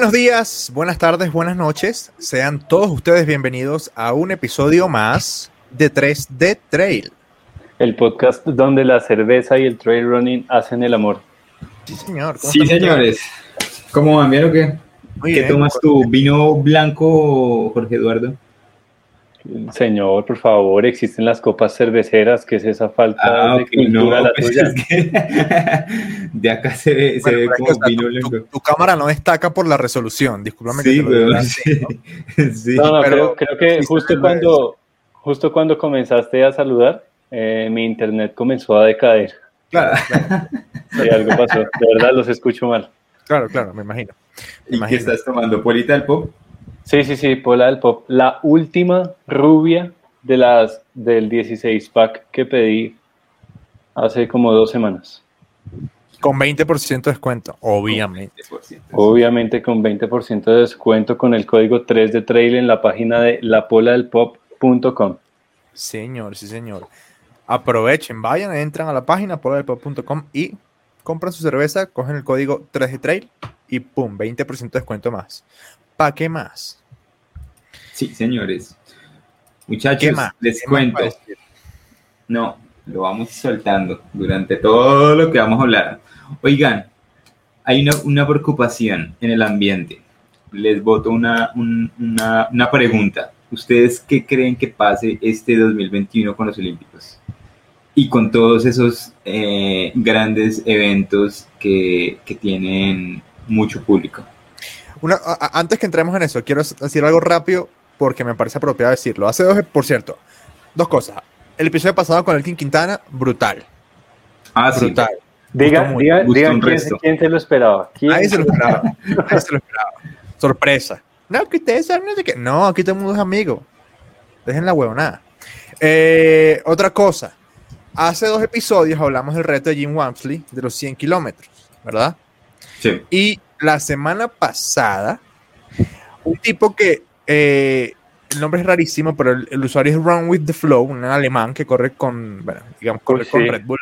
Buenos días, buenas tardes, buenas noches. Sean todos ustedes bienvenidos a un episodio más de 3D Trail. El podcast donde la cerveza y el trail running hacen el amor. Sí, señor. ¿Cómo Sí, señores. ¿Cómo van? ¿Bien o qué? Muy ¿Qué bien. tomas tú? ¿Vino blanco, Jorge Eduardo? Señor, por favor, existen las copas cerveceras, que es esa falta Ah, de ok, cultura no, la pues tuya. es que de acá se ve, se Bueno, ve es que, como sea, vino tu- tu, tu cámara no destaca por la resolución. Discúlpame que Sí, te lo diga sí. ¿no? sí. No, no, pero creo, creo que sí se justo ve cuando, justo cuando comenzaste a saludar, eh, mi internet comenzó a decaer. Claro, claro, Sí, algo pasó. De verdad, los escucho mal. claro, claro, me imagino. ¿Y qué imagino. estás tomando? ¿Polita del pop? Sí, sí, sí, Pola del Pop. La última rubia de las del 16 pack que pedí hace como dos semanas. Con 20% de descuento, obviamente. 20%. Obviamente con 20% de descuento con el código 3 de trail en la página de lapoladelpop.com. Señor, sí, señor. Aprovechen, vayan, entran a la página poladelpop.com y compran su cerveza, cogen el código 3 Trail y pum, 20% de descuento más. ¿Para qué más? Sí, señores. ¿Qué Muchachos, más? les ¿Qué más cuento. No, lo vamos soltando durante todo lo que vamos a hablar. Oigan, hay una, una preocupación en el ambiente. Les voto una, un- una, una pregunta. ¿Ustedes qué creen que pase este 2021 con los Olímpicos? Y con todos esos eh, grandes eventos que, que tienen mucho público. Una- a- a- antes que entremos en eso, quiero decir algo rápido porque me parece apropiado decirlo. Hace dos, por cierto, dos cosas. El episodio pasado con el King Quintana, brutal. Ah, sí. Brutal. Diga, mucho, diga, diga un quién, resto. quién se lo esperaba. ¿Quién Nadie se lo esperaba. Nadie se lo esperaba. Sorpresa. No, que ustedes saben, no sé qué. No, aquí todo el mundo es amigo. Dejen la huevonada. Eh, otra cosa. Hace dos episodios hablamos del reto de Jim Wamsley de los 100 kilómetros, ¿verdad? Sí. Y la semana pasada, un tipo que eh, el nombre es rarísimo, pero el, el usuario es Run with the Flow, un alemán que corre con, bueno, digamos, corre Sí. con Red Bull.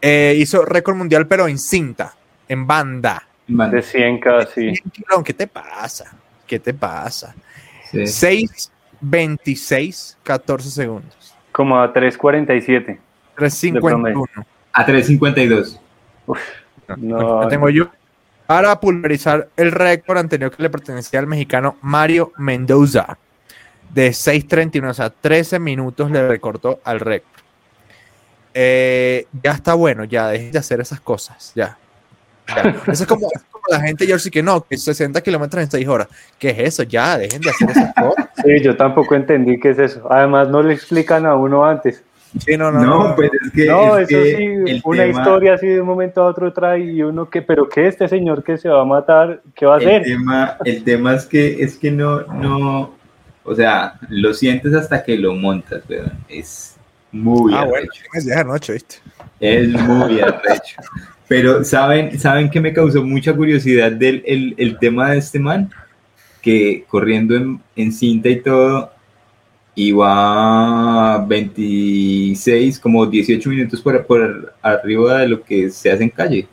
Eh, hizo récord mundial, pero en cinta, en banda. Man, De 100 casi. 100 kilómetros, ¿Qué te pasa? ¿Qué te pasa? sí. 6, 26, 14 segundos. Como a 3.47. 351. A 352. No, Lo tengo yo. Para pulverizar el récord anterior que le pertenecía al mexicano Mario Mendoza. De 6.31, o sea, 13 minutos le recortó al récord. Eh, ya está bueno, ya dejen de hacer esas cosas, ya. Eso es como, como la gente de Jersey que no, que 60 kilómetros en 6 horas. ¿Qué es eso? Ya, dejen de hacer esas cosas. Sí, yo tampoco entendí qué es eso. Además, no le explican a uno antes. Sí, no, no, No, no. pues es que. No, es eso que sí, una tema- historia así de un momento a otro trae y uno que, pero qué este señor que se va a matar, ¿qué va a El hacer? tema, el tema es que es que no, no, o sea, lo sientes hasta que lo montas, weón. Es muy Ah, bueno, arrecho. es de anoche, ¿viste? Es muy arrecho. Pero ¿saben, ¿saben que me causó mucha curiosidad del el, el tema de este man? Que corriendo en, en cinta y todo, iba 26, como 18 minutos por, por arriba de lo que se hace en calle.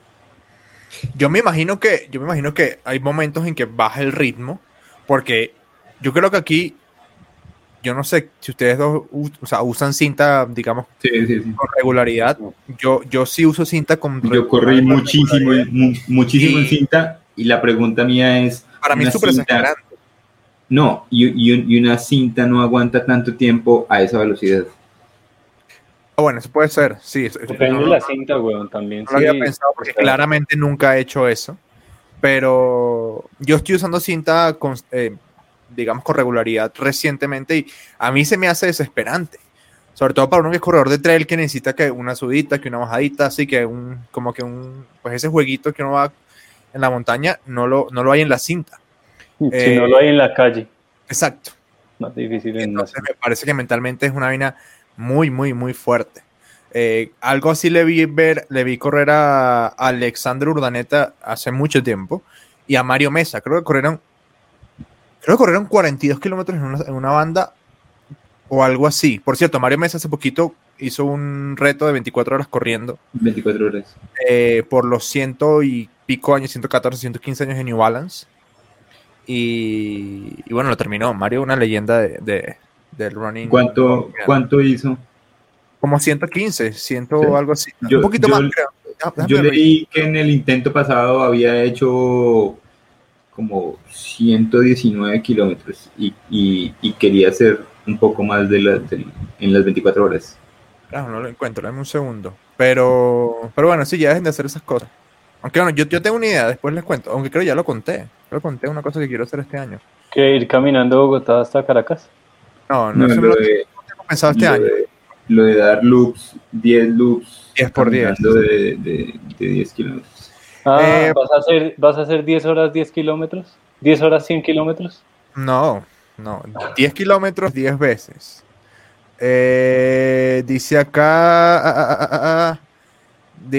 Yo me imagino que, yo me imagino que hay momentos en que baja el ritmo, porque yo creo que aquí, yo no sé si ustedes dos u- o sea, usan cinta, digamos, Sí, sí, sí. con regularidad. Yo, yo sí uso cinta con Yo corrí muchísimo, muchísimo en Y- cinta y la pregunta mía es, Para mí es súper exasperante. No, y, y- y una cinta no aguanta tanto tiempo a esa velocidad. Ah, Bueno, eso puede ser, sí. eso- Depende no, de la cinta, weón, también. no lo había pensado porque claramente nunca he hecho eso. Pero yo estoy usando cinta, con, eh, digamos, con regularidad recientemente y a mí se me hace desesperante. Sobre todo para uno que es corredor de trail que necesita que una subida, que una bajadita, así que un, como que un, pues ese jueguito que uno va en la montaña, no lo, no lo hay en la cinta. Si eh, no lo hay en la calle, Exacto. más difícil en Entonces me parece que mentalmente es una vaina muy, muy, muy fuerte. Eh, algo así le vi ver, le vi correr a Alexandre Urdaneta hace mucho tiempo y a Mario Mesa. Creo que corrieron, creo que corrieron 42 kilómetros en una, en una banda o algo así. Por cierto, Mario Mesa hace poquito hizo un reto de 24 horas corriendo 24 horas. eh, por los ciento y pico años, 114, 115 años en New Balance. Y, y bueno, lo terminó. Mario, una leyenda de, de- del running. ¿Cuánto, ¿Cuánto hizo? Como 115, 100 Sí. algo así. Yo- Un poquito yo- más, creo. Yo leí que en el intento pasado había hecho como 119 kilómetros y, y- y quería hacer un poco más de la, del- en las 24 horas. Claro, no lo encuentro, dame un segundo. Pero, pero bueno, sí, ya dejen de hacer esas cosas. Aunque bueno, yo, yo tengo una idea, después les cuento. Aunque creo ya lo conté. Lo conté una cosa que quiero hacer este año. ¿Que ir caminando de Bogotá hasta Caracas? No, no, No, eso lo, no lo de, tengo pensado este lo año. de- lo de dar loops, 10 loops. 10 por 10. caminando De, de, de 10 kilómetros. Ah, Eh, ¿vas, a hacer, ¿Vas a hacer 10 horas 10 kilómetros? ¿10 horas 100 kilómetros? No, no. 10 kilómetros 10 veces. Eh, dice acá. ah, ah, ah, ah, ah,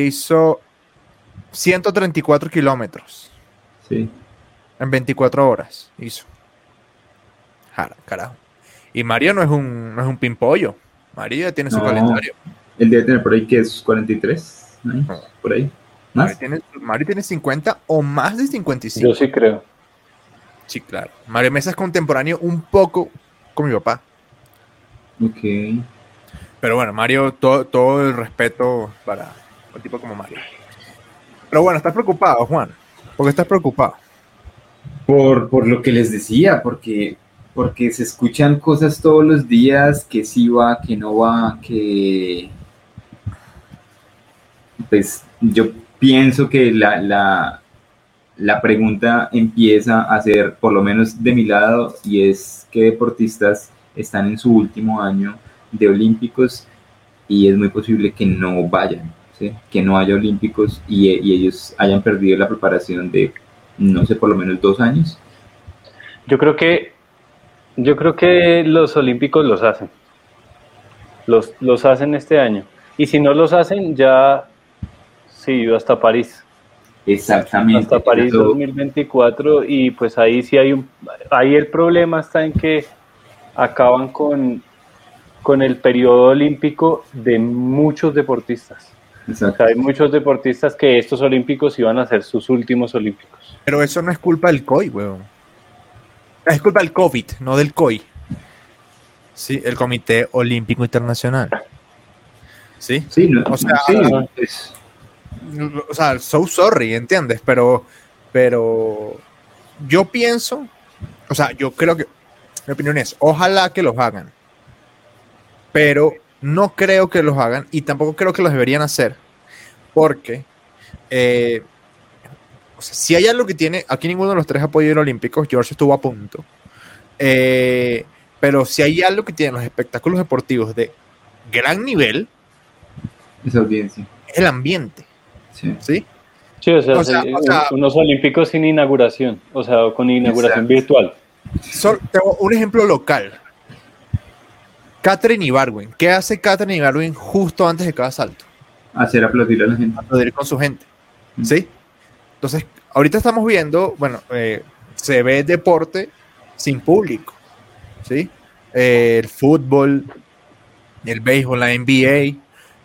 hizo 134 kilómetros Sí. En 24 horas. Hizo. Jara, carajo. Y Mario no es un, no es un pimpollo. Mario ya tiene su No. calendario. Él debe tener por ahí que es 43, ¿no? No. Por ahí. Mario ¿Más? tiene, Mario tiene 50 o más de 55. Yo sí creo. Sí, claro. Mario Mesa es contemporáneo un poco con mi papá. Ok. Pero bueno, Mario, todo, todo el respeto para un tipo como Mario. Pero bueno, estás preocupado, Juan. ¿Por qué estás preocupado? Por, por lo que les decía, porque, porque se escuchan cosas todos los días, que sí va, que no va, que... Pues yo pienso que la, la, la pregunta empieza a ser, por lo menos de mi lado, y es qué deportistas están en su último año de olímpicos y es muy posible que no vayan, que no haya olímpicos y, y ellos hayan perdido la preparación de no sé, por lo menos dos años. Yo creo que yo creo que los olímpicos los hacen. Los, los hacen este año. Y si no los hacen, ya sí, hasta París. Exactamente. Hasta París Eso- 2024. Y pues ahí sí hay un. Ahí el problema está en que acaban con, con el periodo olímpico de muchos deportistas. O exacto. sea, hay muchos deportistas que estos olímpicos iban a ser sus últimos olímpicos. Pero eso no es culpa del COI, weón. Es culpa del COVID, no del COI. Sí, el Comité Olímpico Internacional. Sí. Sí, no, O sea, sí, es- O sea, so sorry, ¿entiendes? Pero, pero yo pienso, o sea, yo creo que, mi opinión es, ojalá que los hagan. Pero no creo que los hagan y tampoco creo que los deberían hacer. Porque, eh, o sea, si hay algo que tiene, aquí ninguno de los tres ha podido ir a olímpicos, George estuvo a punto. Eh, pero si hay algo que tienen los espectáculos deportivos de gran nivel, esa audiencia. es el ambiente, Sí. ¿sí? Sí, o sea, O sea, sí, o sea- unos olímpicos sin inauguración, o sea, con inauguración Exacto. virtual. Tengo un ejemplo local. Catherine Ibarwen. ¿Qué hace Catherine Ibarwen justo antes de cada salto? Hacer aplaudir a la gente. Aplaudir con su gente. Mm. ¿Sí? Entonces, ahorita estamos viendo, bueno, eh, se ve deporte sin público. ¿Sí? Eh, el fútbol, el béisbol, la NBA,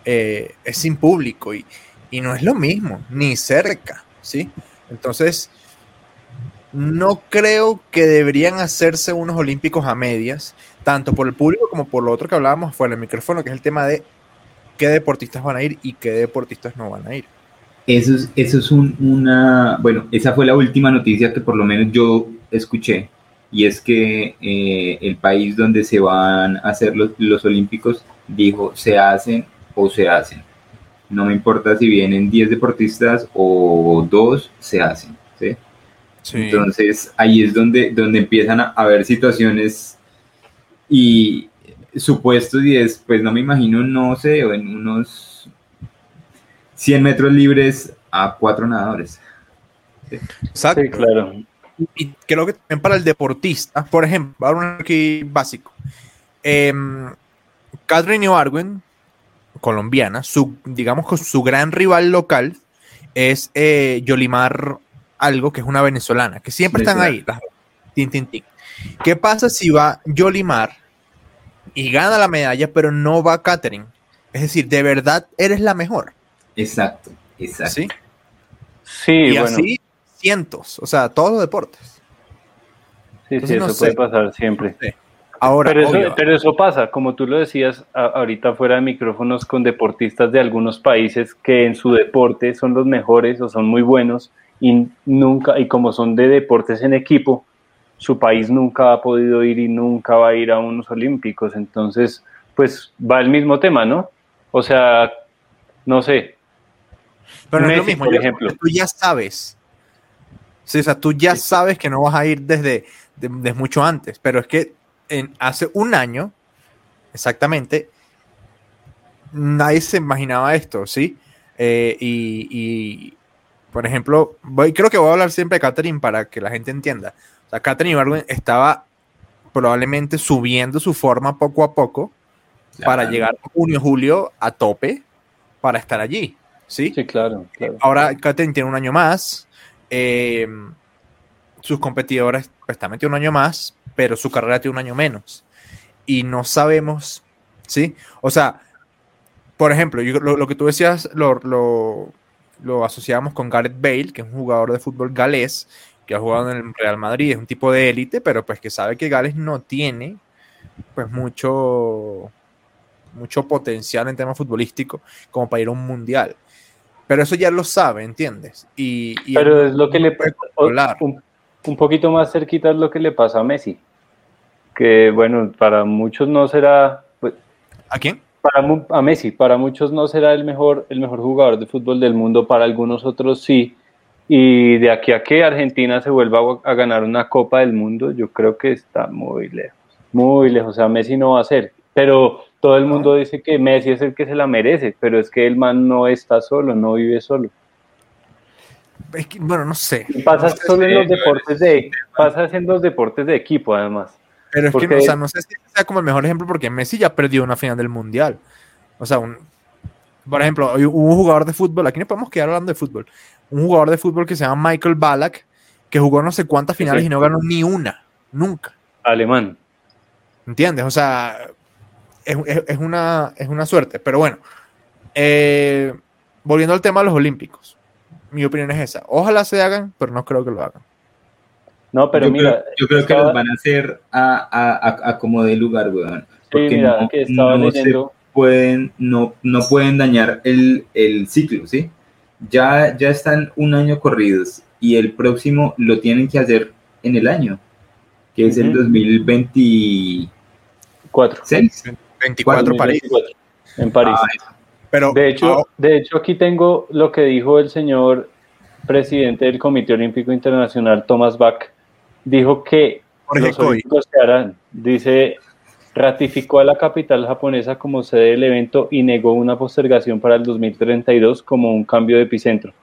eh, es sin público y, y no es lo mismo, ni cerca. ¿Sí? Entonces, no creo que deberían hacerse unos olímpicos a medias, tanto por el público como por lo otro que hablábamos fuera del micrófono, que es el tema de qué deportistas van a ir y qué deportistas no van a ir. Eso es, eso es un- una, bueno, esa fue la última noticia que por lo menos yo escuché, y es que eh, el país donde se van a hacer los, los Olímpicos dijo, se hacen o se hacen. No me importa si vienen 10 deportistas o 2, se hacen. ¿Sí? Entonces ahí es donde, donde empiezan a haber situaciones y supuestos y después no me imagino, no sé, en unos 100 metros libres a cuatro nadadores. Exacto. Sí, claro. Y creo que también para el deportista, por ejemplo, ahora aquí básico. Em, Catherine Ibargüen, colombiana, su, digamos que su gran rival local es eh, Yolimar Algo, que es una venezolana, que siempre están ahí. las- tin, tin, tin. ¿Qué pasa si va Yolimar y gana la medalla, pero no va Catherine? Es decir, de verdad eres la mejor. Exacto, exacto. ¿sí? Sí, y bueno. así cientos, o sea, todos los deportes. Sí, sí, no eso sé. puede pasar siempre. Ahora, Pero eso, obvio, pero eso pasa, como tú lo decías a- ahorita fuera de micrófonos, con deportistas de algunos países que en su deporte son los mejores o son muy buenos y nunca, y como son de deportes en equipo, su país nunca ha podido ir y nunca va a ir a unos olímpicos. Entonces, pues va el mismo tema, ¿no? O sea, no sé. pero no es lo mismo, por ejemplo. tú ya sabes. Sí, o sea, tú ya sabes que no vas a ir desde, de- desde mucho antes, pero es que en, hace un año, exactamente, nadie se imaginaba esto, ¿sí? Eh, y, y, por ejemplo, voy, creo que voy a hablar siempre de Catherine para que la gente entienda. O sea, Catherine Ibargüen estaba probablemente subiendo su forma poco a poco para llegar junio, julio a tope para estar allí, ¿sí? Sí, claro, claro. Ahora Catherine tiene un año más. eh, sus competidores pues, también tienen un año más, pero su carrera tiene un año menos. Y no sabemos, ¿sí? O sea, por ejemplo, yo- lo, lo que tú decías lo, lo, lo asociamos con Gareth Bale, que es un jugador de fútbol galés, que ha jugado en el Real Madrid, es un tipo de élite, pero pues que sabe que Gales no tiene pues mucho, mucho potencial en tema futbolístico como para ir a un mundial. Pero eso ya lo sabe, ¿entiendes? Y, y Pero es lo que le puede o- controlar. un, un poquito más cerquita es lo que le pasa a Messi. Que bueno, para muchos no será, pues, ¿A quién? Para a Messi, para muchos no será el mejor, el mejor jugador de fútbol del mundo, para algunos otros sí. Y de aquí a que Argentina se vuelva a, ganar una Copa del Mundo, yo creo que está muy lejos, muy lejos. O sea, Messi no va a ser. Pero todo el mundo dice que Messi es el que se la merece, pero es que el man no está solo, no vive solo. Es que, bueno, no sé. Pasa No sé solo en los deportes de, pasa en los deportes de equipo además. Pero es que Porque- o sea, no sé si sea como el mejor ejemplo porque Messi ya perdió una final del mundial. O sea, un, por ejemplo, un jugador de fútbol, aquí no podemos quedar hablando de fútbol, un jugador de fútbol que se llama Michael Ballack, que jugó no sé cuántas finales Sí. y no ganó ni una, nunca. Alemán. ¿Entiendes? O sea, es, es- es una, es una suerte. Pero bueno, eh, volviendo al tema de los Olímpicos, mi opinión es esa. Ojalá se hagan, pero no creo que lo hagan. No, pero yo, mira, creo, yo creo que los van a hacer a, a, a- a como de lugar, weón. sí, Porque mira, no, que estaba no se leyendo. pueden, no, no pueden dañar el, el ciclo, ¿sí? Ya, ya están un año corridos y el próximo lo tienen que hacer en el año, que es el Ujú. 2026. Cuatro. 24 París. 2024, En París. Ah, Pero De hecho, ah, de hecho, aquí tengo lo que dijo el señor presidente del Comité Olímpico Internacional, Thomas Bach. Dijo que Jorge los. Olímpicos se harán. Dice, ratificó a la capital japonesa como sede del evento y negó una postergación para el 2032 como un cambio de epicentro.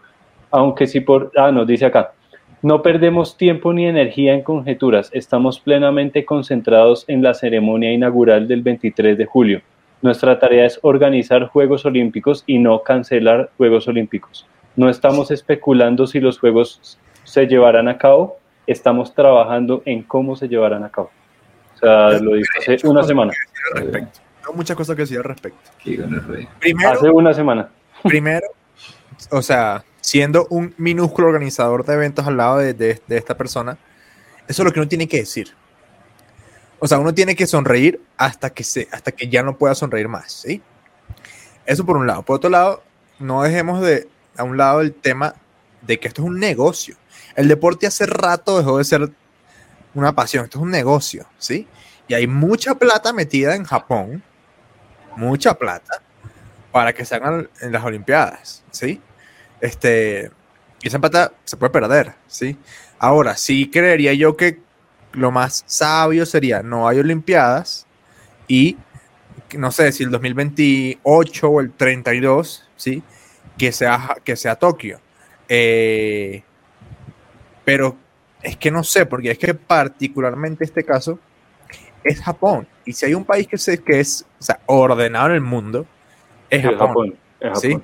Aunque sí por... Ah, nos dice acá. No perdemos tiempo ni energía en conjeturas. Estamos plenamente concentrados en la ceremonia inaugural del 23 de julio. Nuestra tarea es organizar Juegos Olímpicos y no cancelar Juegos Olímpicos. No estamos especulando si los Juegos se llevarán a cabo, estamos trabajando en cómo se llevarán a cabo. O sea, lo dijo hace una semana. Tengo muchas cosas que decir al respecto. Primero, Hace una semana. primero, o sea, siendo un minúsculo organizador de eventos al lado de, de- de esta persona, eso es lo que uno tiene que decir. O sea, uno tiene que sonreír hasta que, se, hasta que ya no pueda sonreír más, ¿sí? Eso por un lado. Por otro lado, no dejemos de a un lado el tema de que esto es un negocio. El deporte hace rato dejó de ser una pasión, esto es un negocio, ¿sí? Y hay mucha plata metida en Japón, mucha plata, para que se hagan en las Olimpiadas, ¿sí? Este, y esa plata se puede perder, ¿sí? Ahora, sí creería yo que lo más sabio sería no hay Olimpiadas y no sé si el 2028 o el 32, ¿sí? Que sea, que sea Tokio. Eh, pero es que no sé, porque es que particularmente este caso es Japón. Y si hay un país que, se, que es o sea, ordenado en el mundo, es Sí, Japón. Japón, es ¿sí?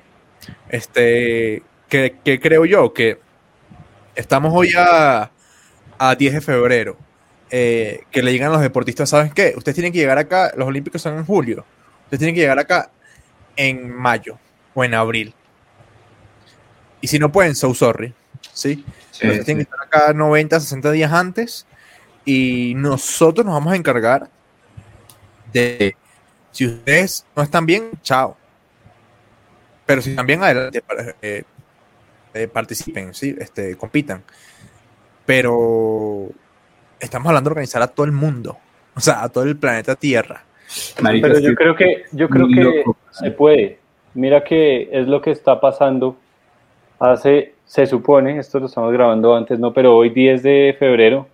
Este, que, que creo yo que estamos hoy a, a 10 de febrero. eh, que le digan a los deportistas, ¿saben qué? Ustedes tienen que llegar acá, los Olímpicos son en julio. Ustedes tienen que llegar acá en mayo o en abril. Y si no pueden, so sorry. ¿Sí? Sí, Entonces tienen que estar acá 90, 60 días antes y nosotros nos vamos a encargar de, si ustedes no están bien, chao. Pero si están bien, adelante, eh, eh, participen, ¿sí? este, compitan. Pero estamos hablando de organizar a todo el mundo, o sea, a todo el planeta Tierra. Pero yo creo que, yo creo que loco. se puede. Mira que es lo que está pasando. Hace, se supone, esto lo estamos grabando antes, no, pero hoy 10 de febrero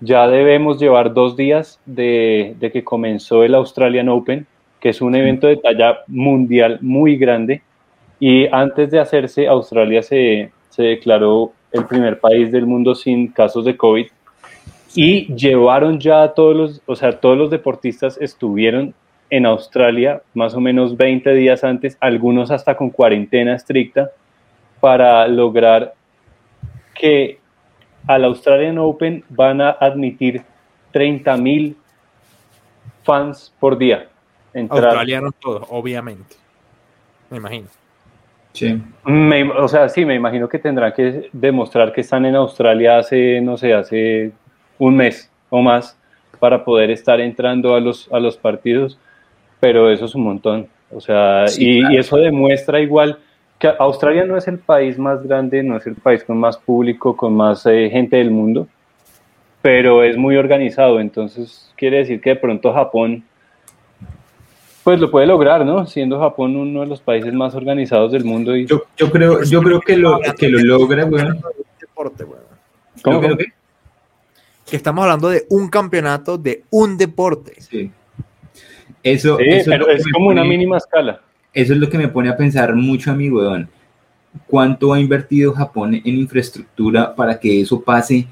ya debemos llevar dos días de, de que comenzó el Australian Open, que es un evento de talla mundial muy grande. Y antes de hacerse, Australia se, se declaró el primer país del mundo sin casos de COVID. Y llevaron ya a todos los, o sea, todos los deportistas estuvieron en Australia más o menos 20 días antes, algunos hasta con cuarentena estricta, para lograr que al Australian Open van a admitir 30 mil fans por día. Entrar. Australianos todos, obviamente. Me imagino. Sí. Me- o sea, sí, me imagino que tendrán que demostrar que están en Australia hace, no sé, hace un mes o más para poder estar entrando a los, a los partidos, pero eso es un montón. O sea, Sí, y, claro. y eso demuestra igual que Australia no es el país más grande, no es el país con más público, con más eh, gente del mundo, pero es muy organizado, entonces quiere decir que de pronto Japón pues lo puede lograr, ¿no? Siendo Japón uno de los países más organizados del mundo y Yo, yo creo, yo creo que lo, que lo logra, weón. Deporte, weón. ¿Cómo, Creo cómo? que- Que estamos hablando de un campeonato de un deporte. Sí. Eso, Sí, eso pero es como una mínima escala. Eso es lo que me pone a pensar mucho a weón. ¿Cuánto ha invertido Japón en infraestructura para que eso pase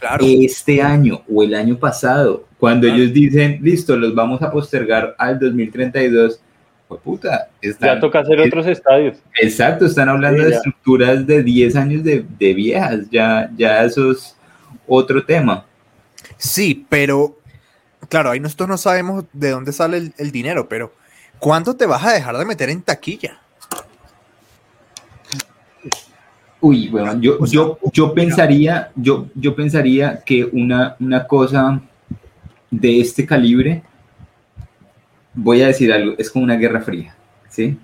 Claro. este año o el año pasado? Cuando Claro. ellos dicen, listo, los vamos a postergar al 2032, pues puta, están- Ya toca hacer es- otros estadios. Exacto, están hablando Sí, de estructuras de 10 años de, de viejas, ya, ya eso es otro tema. Sí, pero claro, ahí nosotros no sabemos de dónde sale el, el dinero, pero ¿cuánto te vas a dejar de meter en taquilla? Uy, bueno, yo, yo, yo pensaría, yo, yo pensaría que una, una cosa de este calibre, voy a decir algo, es como una guerra fría, ¿sí?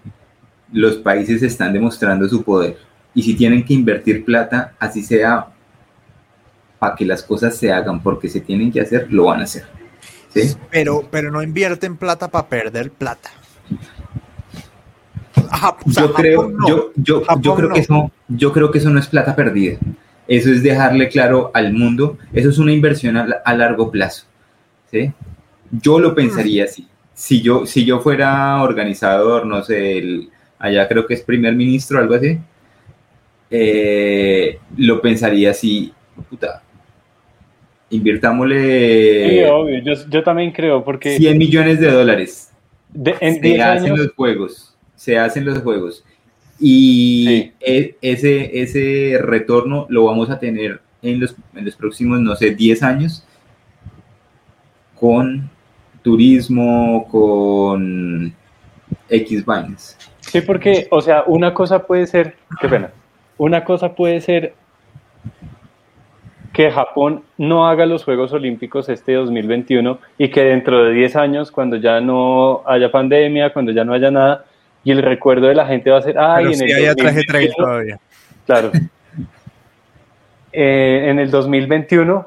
Los países están demostrando su poder y si tienen que invertir plata, así sea para que las cosas se hagan porque se tienen que hacer, lo van a hacer, ¿sí? Pero, pero no invierten plata para perder plata. O sea, yo creo, no. yo, yo, yo creo no. que eso, yo creo que eso no es plata perdida. Eso es dejarle claro al mundo. Eso es una inversión a, a largo plazo. ¿sí? Yo lo pensaría así. Si yo, si yo fuera organizador, no sé, el- allá creo que es primer ministro, algo así, eh, lo pensaría así. Puta, invirtámosle Sí, obvio. Yo, yo también creo, porque 100 millones de dólares de- en se 10 hacen años, los juegos, se hacen los juegos. Y Sí. e- ese, ese retorno lo vamos a tener en los, en los próximos, no sé, 10 años con turismo, con X vainas. sí, porque, o sea, una cosa puede ser, qué pena, una cosa puede ser que Japón no haga los Juegos Olímpicos este 2021 y que dentro de 10 años, cuando ya no haya pandemia, cuando ya no haya nada, y el recuerdo de la gente va a ser, ay, Pero en sí el hay traje trail 2021 todavía. Claro. Eh, en el 2021,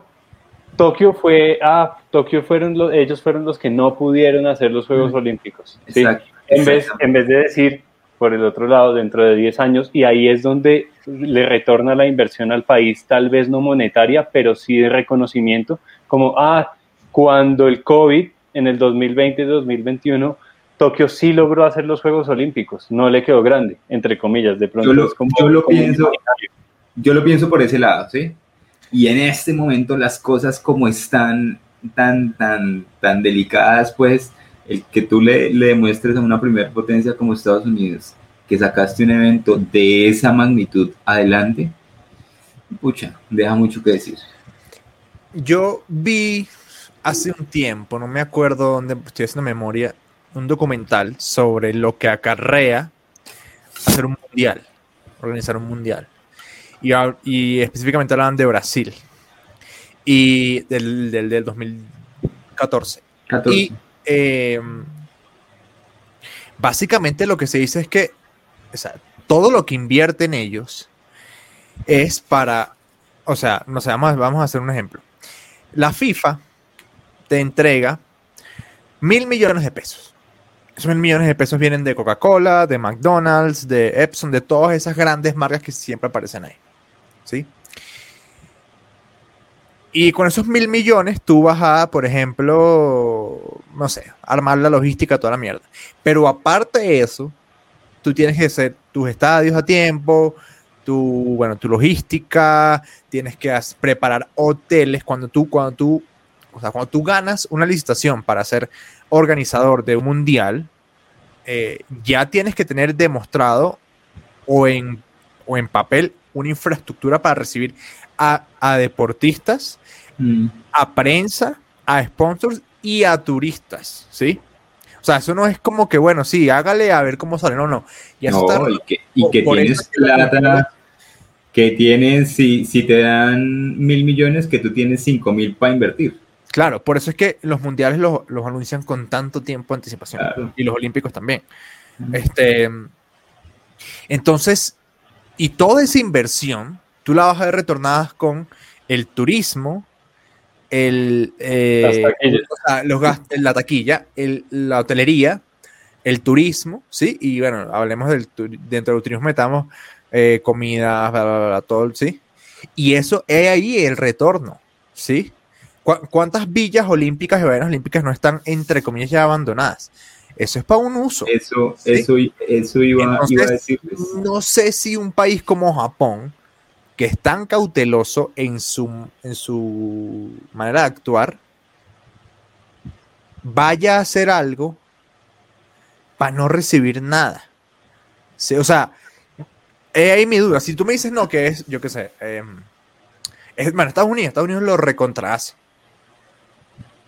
Tokio fue, ah, Tokio fueron los, ellos fueron los que no pudieron hacer los Juegos Mm. Olímpicos. ¿sí? Exacto. En, vez, en vez de decir, por el otro lado, dentro de 10 años, y ahí es donde le retorna la inversión al país, tal vez no monetaria, pero sí de reconocimiento, como, ah, cuando el COVID en el 2020-2021, Tokio sí logró hacer los Juegos Olímpicos, no le quedó grande, entre comillas, de pronto Yo lo- es como, yo lo pienso-. Yo lo pienso por ese lado, ¿sí? Y en este momento las cosas como están tan, tan, tan delicadas, pues, el que tú le, le demuestres a una primera potencia como Estados Unidos que sacaste un evento de esa magnitud adelante, pucha, deja mucho que decir. Yo vi hace un tiempo, no me acuerdo dónde, estoy haciendo memoria, un documental sobre lo que acarrea hacer un mundial, organizar un mundial. y, y específicamente hablaban de Brasil y del, del, del 2014. 14. Y eh, básicamente lo que se dice es que todo lo que invierten ellos es para, o sea, no sé, vamos, vamos a hacer un ejemplo. La FIFA te entrega mil millones de pesos. Esos mil millones de pesos vienen de Coca-Cola, de McDonald's, de Epson, de todas esas grandes marcas que siempre aparecen ahí. ¿Sí? Y con esos mil millones tú vas a, por ejemplo, no sé, armar la logística, toda la mierda. Pero aparte de eso, tú tienes que hacer tus estadios a tiempo, tu, bueno, tu logística, tienes que preparar hoteles. Cuando tú, cuando tú, o sea, cuando tú ganas una licitación para ser organizador de un mundial, eh, ya tienes que tener demostrado o en, o en papel una infraestructura para recibir a, a deportistas, Mm. a prensa, a sponsors y a turistas, ¿sí? O sea, eso no es como que, bueno, sí, hágale a ver cómo sale, no, no. Está- y que, y que por tienes plata, que tienes, si, si te dan mil millones, que tú tienes cinco mil para invertir. Claro, por eso es que los mundiales los, los anuncian con tanto tiempo de anticipación. Claro. Y los olímpicos también. Este, entonces, y toda esa inversión, tú la vas a ver retornadas con el turismo, el, eh, o sea, los gastos, la taquilla, el- la hotelería, el turismo, ¿sí? Y bueno, hablemos del dentro del turismo metamos eh, comida, bla, bla, bla, todo, ¿sí? Y eso es ahí el retorno, ¿sí? ¿Cu- ¿Cuántas villas olímpicas y ballenas olímpicas no están, entre comillas, ya abandonadas? Eso es para un uso. Eso, Sí. eso, eso iba, Entonces, iba a decirles. No sé si un país como Japón, que es tan cauteloso en su, en su manera de actuar, vaya a hacer algo para no recibir nada. O sea, ahí mi duda. Si tú me dices no, que es, yo qué sé, em, es, bueno, Estados Unidos, Estados Unidos lo recontrahace.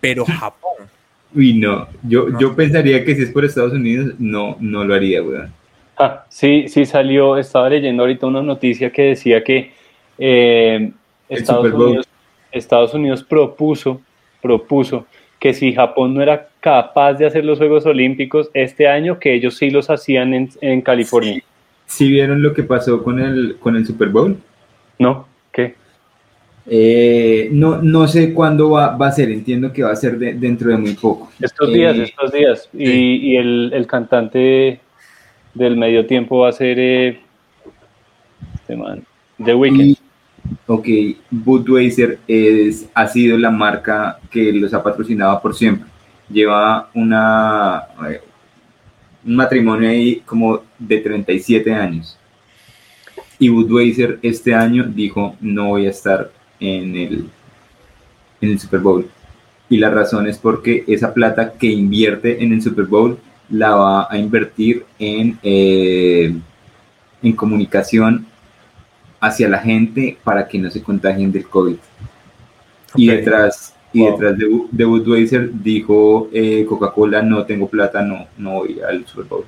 Pero Japón, Uy, no. Yo, No. yo pensaría que si es por Estados Unidos, no, no lo haría, weón. Ah, sí, sí salió, estaba leyendo ahorita una noticia que decía que eh, Estados. Unidos, Estados Unidos propuso, propuso que si Japón no era capaz de hacer los Juegos Olímpicos este año, que ellos sí los hacían en, en California. ¿Sí vieron lo que pasó con el, con el Super Bowl? ¿No? ¿Qué? Eh, no, no sé cuándo va, va a ser, entiendo que va a ser de- dentro de muy poco. Estos Eh, días, estos días. Y, y el, el cantante del medio tiempo va a ser eh, este The Weeknd. Ok, Budweiser es, ha sido la marca que los ha patrocinado por siempre. Lleva una, un matrimonio ahí como de 37 años. Y Budweiser este año dijo, no voy a estar en el, en el Super Bowl. Y la razón es porque esa plata que invierte en el Super Bowl la va a invertir en, eh, en comunicación hacia la gente para que no se contagien del COVID. Y detrás, y detrás de, de Budweiser dijo eh, Coca-Cola, no tengo plata, no, no voy al Super Bowl.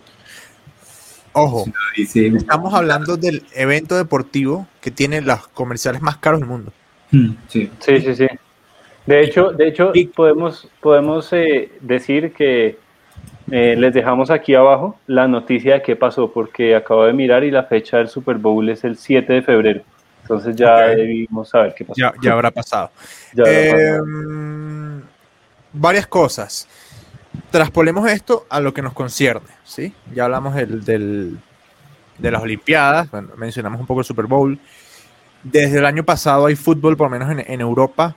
ojo, Dice, estamos hablando del evento deportivo que tiene los comerciales más caros del mundo. "Hmm, sí, Sí, sí, sí. De hecho, de hecho podemos, podemos eh, decir que eh, les dejamos aquí abajo la noticia de qué pasó, porque acabo de mirar y la fecha del Super Bowl es el 7 de febrero. Entonces ya debimos saber qué pasó. Ya, ya habrá pasado. Ya habrá Eh, pasado. varias cosas. Traspolemos esto a lo que nos concierne, ¿sí? Ya hablamos del, del- de las Olimpiadas, bueno, mencionamos un poco el Super Bowl. Desde el año pasado hay fútbol, por lo menos en, en Europa,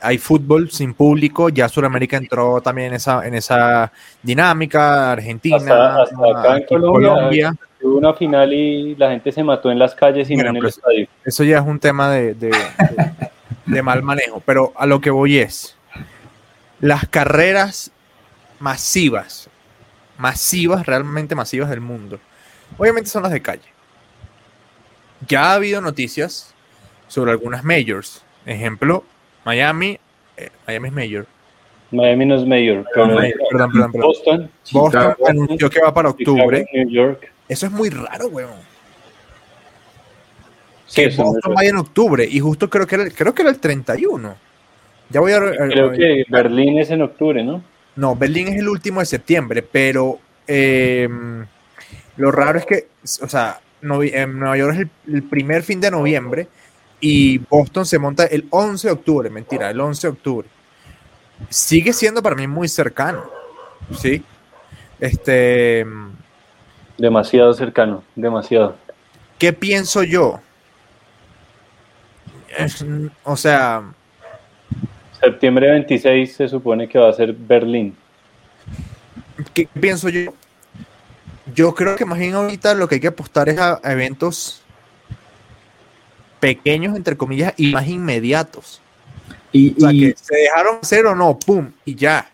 hay fútbol sin público. Ya Sudamérica entró también en esa, en esa dinámica. Argentina, Hasta- hasta acá en Colombia, Hubo una final y la gente se mató en las calles y no en el pues, estadio. eso ya es un tema de, de- de- de mal manejo. Pero a lo que voy es, las carreras masivas, masivas, realmente masivas del mundo, obviamente son las de calle. Ya ha habido noticias sobre algunas majors. Ejemplo, Miami, eh, Miami es mayor. Miami no es mayor, pero Miami, Perdón, perdón, perdón. Boston, Boston Chicago, anunció que va para Chicago, octubre. New York. Eso es muy raro, weón. Sí, que Boston vaya en octubre y justo creo que era, el- creo que era el 31. Ya voy a... Creo que Berlín es en octubre, ¿no? No, Berlín es el último de septiembre, pero eh, lo raro es que, o sea, novi- en Nueva York es el, el primer fin de noviembre y Boston se monta el 11 de octubre, mentira, el 11 de octubre. Sigue siendo para mí muy cercano, ¿sí? Este, Demasiado cercano, demasiado. ¿qué pienso yo? Es- o sea, Septiembre 26 se supone que va a ser Berlín. ¿Qué pienso yo? Yo creo que más bien ahorita lo que hay que apostar es a, a eventos pequeños, entre comillas, y más inmediatos. Y, O sea, y- que se dejaron hacer o no, pum, y ya.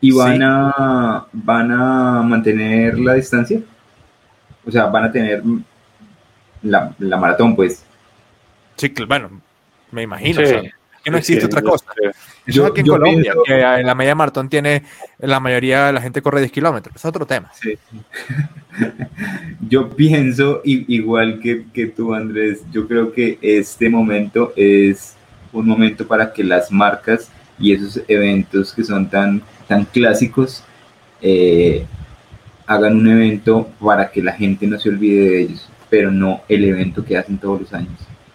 y van, sí. a, van a mantener la distancia. O sea, van a tener la, la maratón, pues. Sí, que, bueno, me imagino. Sí. o sea, que no existe Sí, otra yo cosa. Eso Yo- es aquí en yo Colombia, pienso- que en la media maratón tiene, la mayoría de la gente corre 10 kilómetros. Es otro tema. Sí. Yo pienso igual que, que tú, Andrés. Yo creo que este momento es un momento para que las marcas y esos eventos que son tan, tan clásicos eh, hagan un evento para que la gente no se olvide de ellos, pero no el evento que hacen todos los años.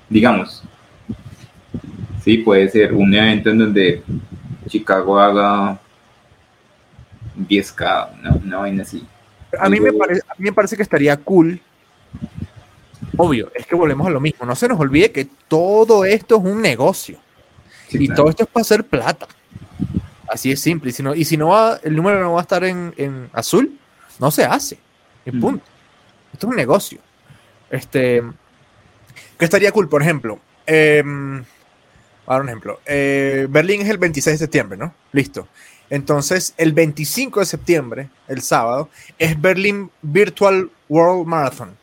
Digamos, sí, puede ser un evento en donde Chicago haga 10K, una, una vaina así. A mí, me parece, a mí me parece que estaría cool. Obvio, es que volvemos a lo mismo. No se nos olvide que todo esto es un negocio. Sí, y claro. todo esto es para hacer plata. Así es simple. Y si no, y si no va, el número no va a estar en, en azul, no se hace. Y Mm. punto. Esto es un negocio. Este. ¿Qué estaría cool? Por ejemplo, em, a dar un ejemplo. eh, Berlín es el 26 de septiembre, ¿no? Listo. Entonces, el 25 de septiembre, el sábado, es Berlin Virtual World Marathon.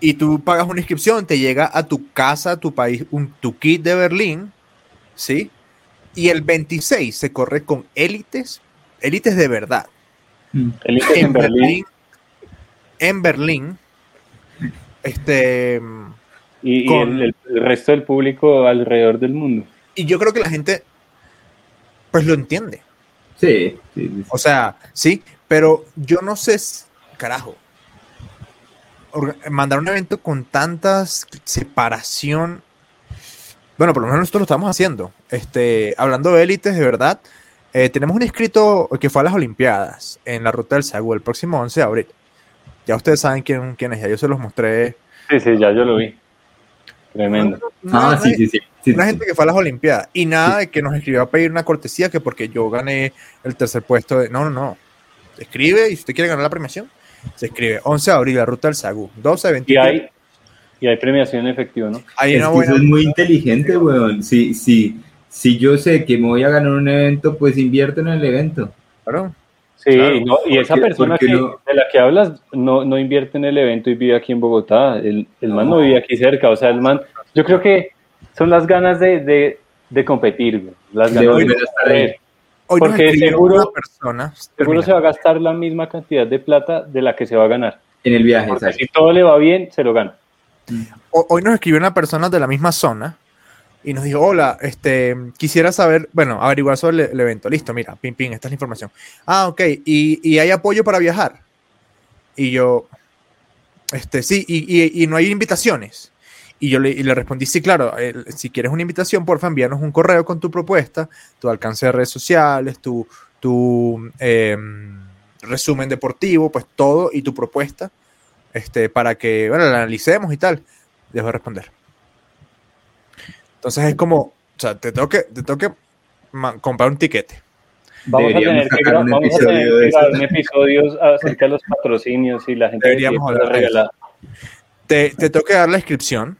Y tú pagas una inscripción, te llega a tu casa, a tu país, un, tu kit de Berlín, ¿sí? Y el 26 se corre con élites, élites de verdad. Inter en Berlín En Berlín. Este. Y, con- el, el- el resto del público alrededor del mundo. Y yo creo que la gente, pues lo entiende. Sí, sí, sí. O sea, sí, pero yo no sé, carajo. Mandar un evento con tantas separación. Bueno, por lo menos nosotros lo estamos haciendo. Este, hablando de élites, de verdad, eh, tenemos un inscrito que fue a las Olimpiadas en la ruta del Sagú el próximo 11 de abril. Ya ustedes saben quién, quién es, ya yo se los mostré. Sí, sí, ya yo lo vi. Tremendo. Una- Ah, sí, sí, sí. sí, una sí. gente que fue a las Olimpiadas y nada de que nos escribió a pedir una cortesía que porque yo gané el tercer puesto de no no no se escribe y si usted quiere ganar la premiación se escribe 11 de abril la ruta del Sagú 12 Y 21 hay, y hay premiación en efectivo, ¿no? hay Es una que buena eso es muy inteligente, weón. Si, si, si yo sé que me voy a ganar un evento, pues invierto en el evento. claro. Sí, Claro. no- y esa persona que, no- de la que hablas no, no invierte en el evento y vive aquí en Bogotá. El, el man no vive aquí cerca. O sea, el man, yo creo que son las ganas de, de, de competir, las De ganas de, volver a estar ahí. correr. hoy Porque seguro- una persona Seguro se va a gastar la misma cantidad de plata de la que se va a ganar. En el viaje, Porque si todo le va bien, se lo gana. Ho- hoy nos escribió una persona de la misma zona y nos dijo, hola, este, quisiera saber, bueno, averiguar sobre el, el evento. Listo, mira, pim, pim, esta es la información. Ah, ok, ¿y, y hay apoyo para viajar? Y yo, este, sí, y, y- no hay invitaciones. Y yo le, le respondí, sí, claro, el- si quieres una invitación, porfa, envíanos un correo con tu propuesta, tu alcance de redes sociales, tu, tu em, resumen deportivo, pues todo y tu propuesta, este, para que, bueno, la analicemos y tal. Dejo de responder. Entonces es como, o sea, te tengo que, te tengo que comprar un tiquete. Vamos a tener que, un vamos a episodio tener que grabar un episodio acerca de los patrocinios y la gente que Deberíamos eso. regalada. Te, te tengo que dar la inscripción.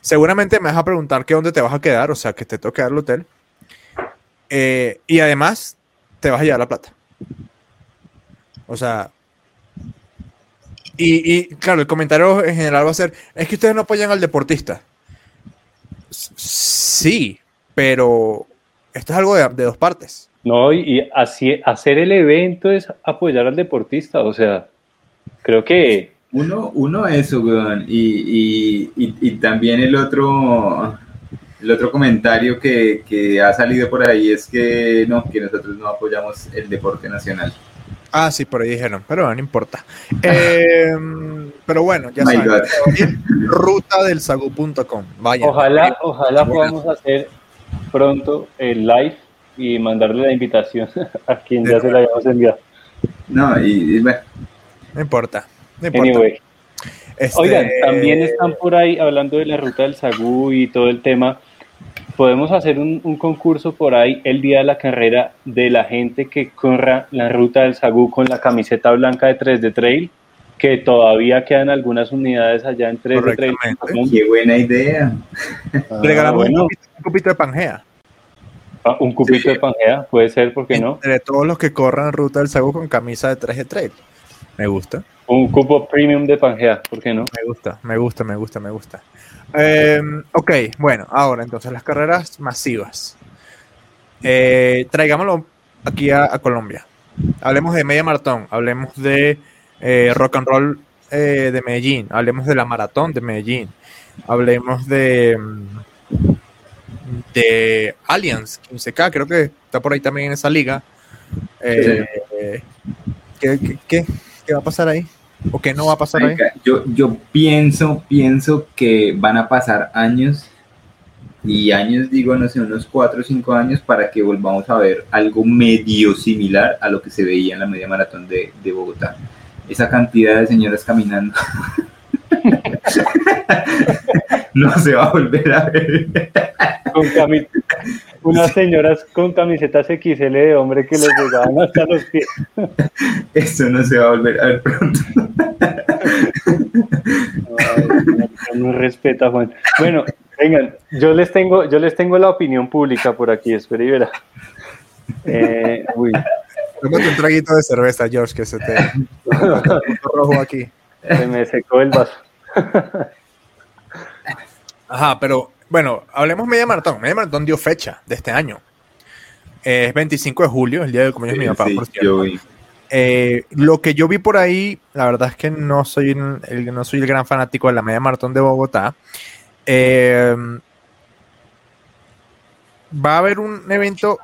Seguramente me vas a preguntar que dónde te vas a quedar, o sea, que te tengo que dar el hotel. Eh, y además, te vas a llevar la plata. O sea. Y, y, claro, el comentario en general va a ser: es que ustedes no apoyan al deportista. Sí, pero esto es algo de, de dos partes. No, y, y así, hacer el evento es apoyar al deportista. O sea, creo que Uno, uno eso, weón. Y, y, y, y también el otro, el otro comentario que, que ha salido por ahí es que no, que nosotros no apoyamos el deporte nacional. Ah, sí, por ahí dijeron, pero no importa. Eh, pero bueno, ya My saben, ruta del sagu.com. Vayan. Ojalá, ojalá podamos hacer pronto el live y mandarle la invitación a quien ya se la hayamos enviado. No, y, y bueno, No importa. No importa. Anyway. Este, Oigan, también están por ahí hablando de la ruta del Sagú y todo el tema. Podemos hacer un, un concurso por ahí el día de la carrera de la gente que corra la ruta del Sagú con la camiseta blanca de 3 de Trail, que todavía quedan algunas unidades allá en 3 de Trail. Correctamente. qué buena idea. Ah, Regalamos bueno, un, cupito, un cupito de Pangea. ah, un cupito Sí. de Pangea, puede ser, ¿por qué no? Entre todos los que corran ruta del Sagu con camisa de 3 de trail. Me gusta. Un cupo premium de Pangea, ¿por qué no? Me gusta, me gusta, me gusta, me gusta. Eh, ok, bueno, ahora entonces las carreras masivas. Eh, traigámoslo aquí a, a Colombia. Hablemos de media maratón, hablemos de eh, rock and roll eh, de Medellín, hablemos de la maratón de Medellín, hablemos de de Allianz 15K, creo que está por ahí también en esa liga. Eh, ¿qué, qué, qué- qué va a pasar ahí? ¿O qué no va a pasar ahí? Yo, yo pienso, pienso que van a pasar años y años, digo, no sé, unos cuatro o cinco años para que volvamos a ver algo medio similar a lo que se veía en la media maratón de, de Bogotá. Esa cantidad de señoras caminando. no se va a volver a ver. Con unas señoras con camisetas XL de hombre que les llegaban hasta los pies. Eso no se va a volver a ver pronto. No, no respeta, Juan. Bueno, vengan, yo les tengo, yo les tengo la opinión pública por aquí, espera y verá. Eh, uy, Tómate un traguito de cerveza, George, que se te rojo aquí. se me secó el vaso. Ajá, pero bueno, hablemos media maratón. Media maratón dio fecha de este año. Eh, es 25 de julio, el día del cumpleaños de mi papá, Sí, por cierto. Eh, lo que yo vi por ahí, la verdad es que no soy el, no soy el gran fanático de la media maratón de Bogotá. Eh, va a haber un evento,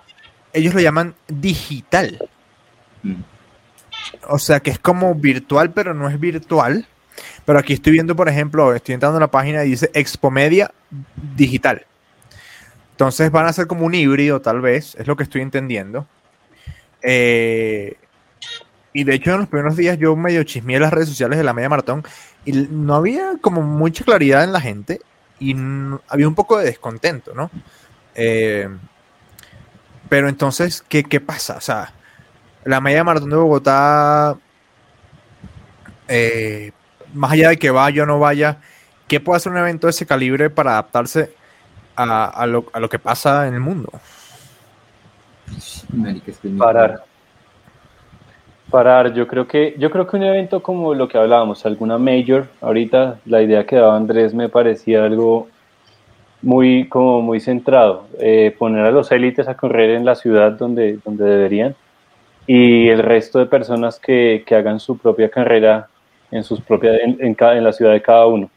ellos lo llaman digital. O sea que es como virtual, pero no es virtual. Pero aquí estoy viendo, por ejemplo, estoy entrando en la página y dice Expomedia Digital. Entonces van a ser como un híbrido, tal vez, es lo que estoy entendiendo. Eh, y de hecho, en los primeros días yo medio chismeé las redes sociales de la media maratón y no había como mucha claridad en la gente y había un poco de descontento, ¿no? Eh, pero entonces, ¿qué, ¿qué pasa? O sea, la media maratón de Bogotá, eh, más allá de que vaya o no vaya, ¿qué puede hacer un evento de ese calibre para adaptarse a, a lo, a lo que pasa en el mundo? Parar. Parar, yo creo que, yo creo que un evento como lo que hablábamos, alguna major, ahorita la idea que daba Andrés me parecía algo muy, como muy centrado, eh, poner a los élites a correr en la ciudad donde, donde deberían y el resto de personas que, que hagan su propia carrera en, sus propias, en, en, cada- en la ciudad de cada uno.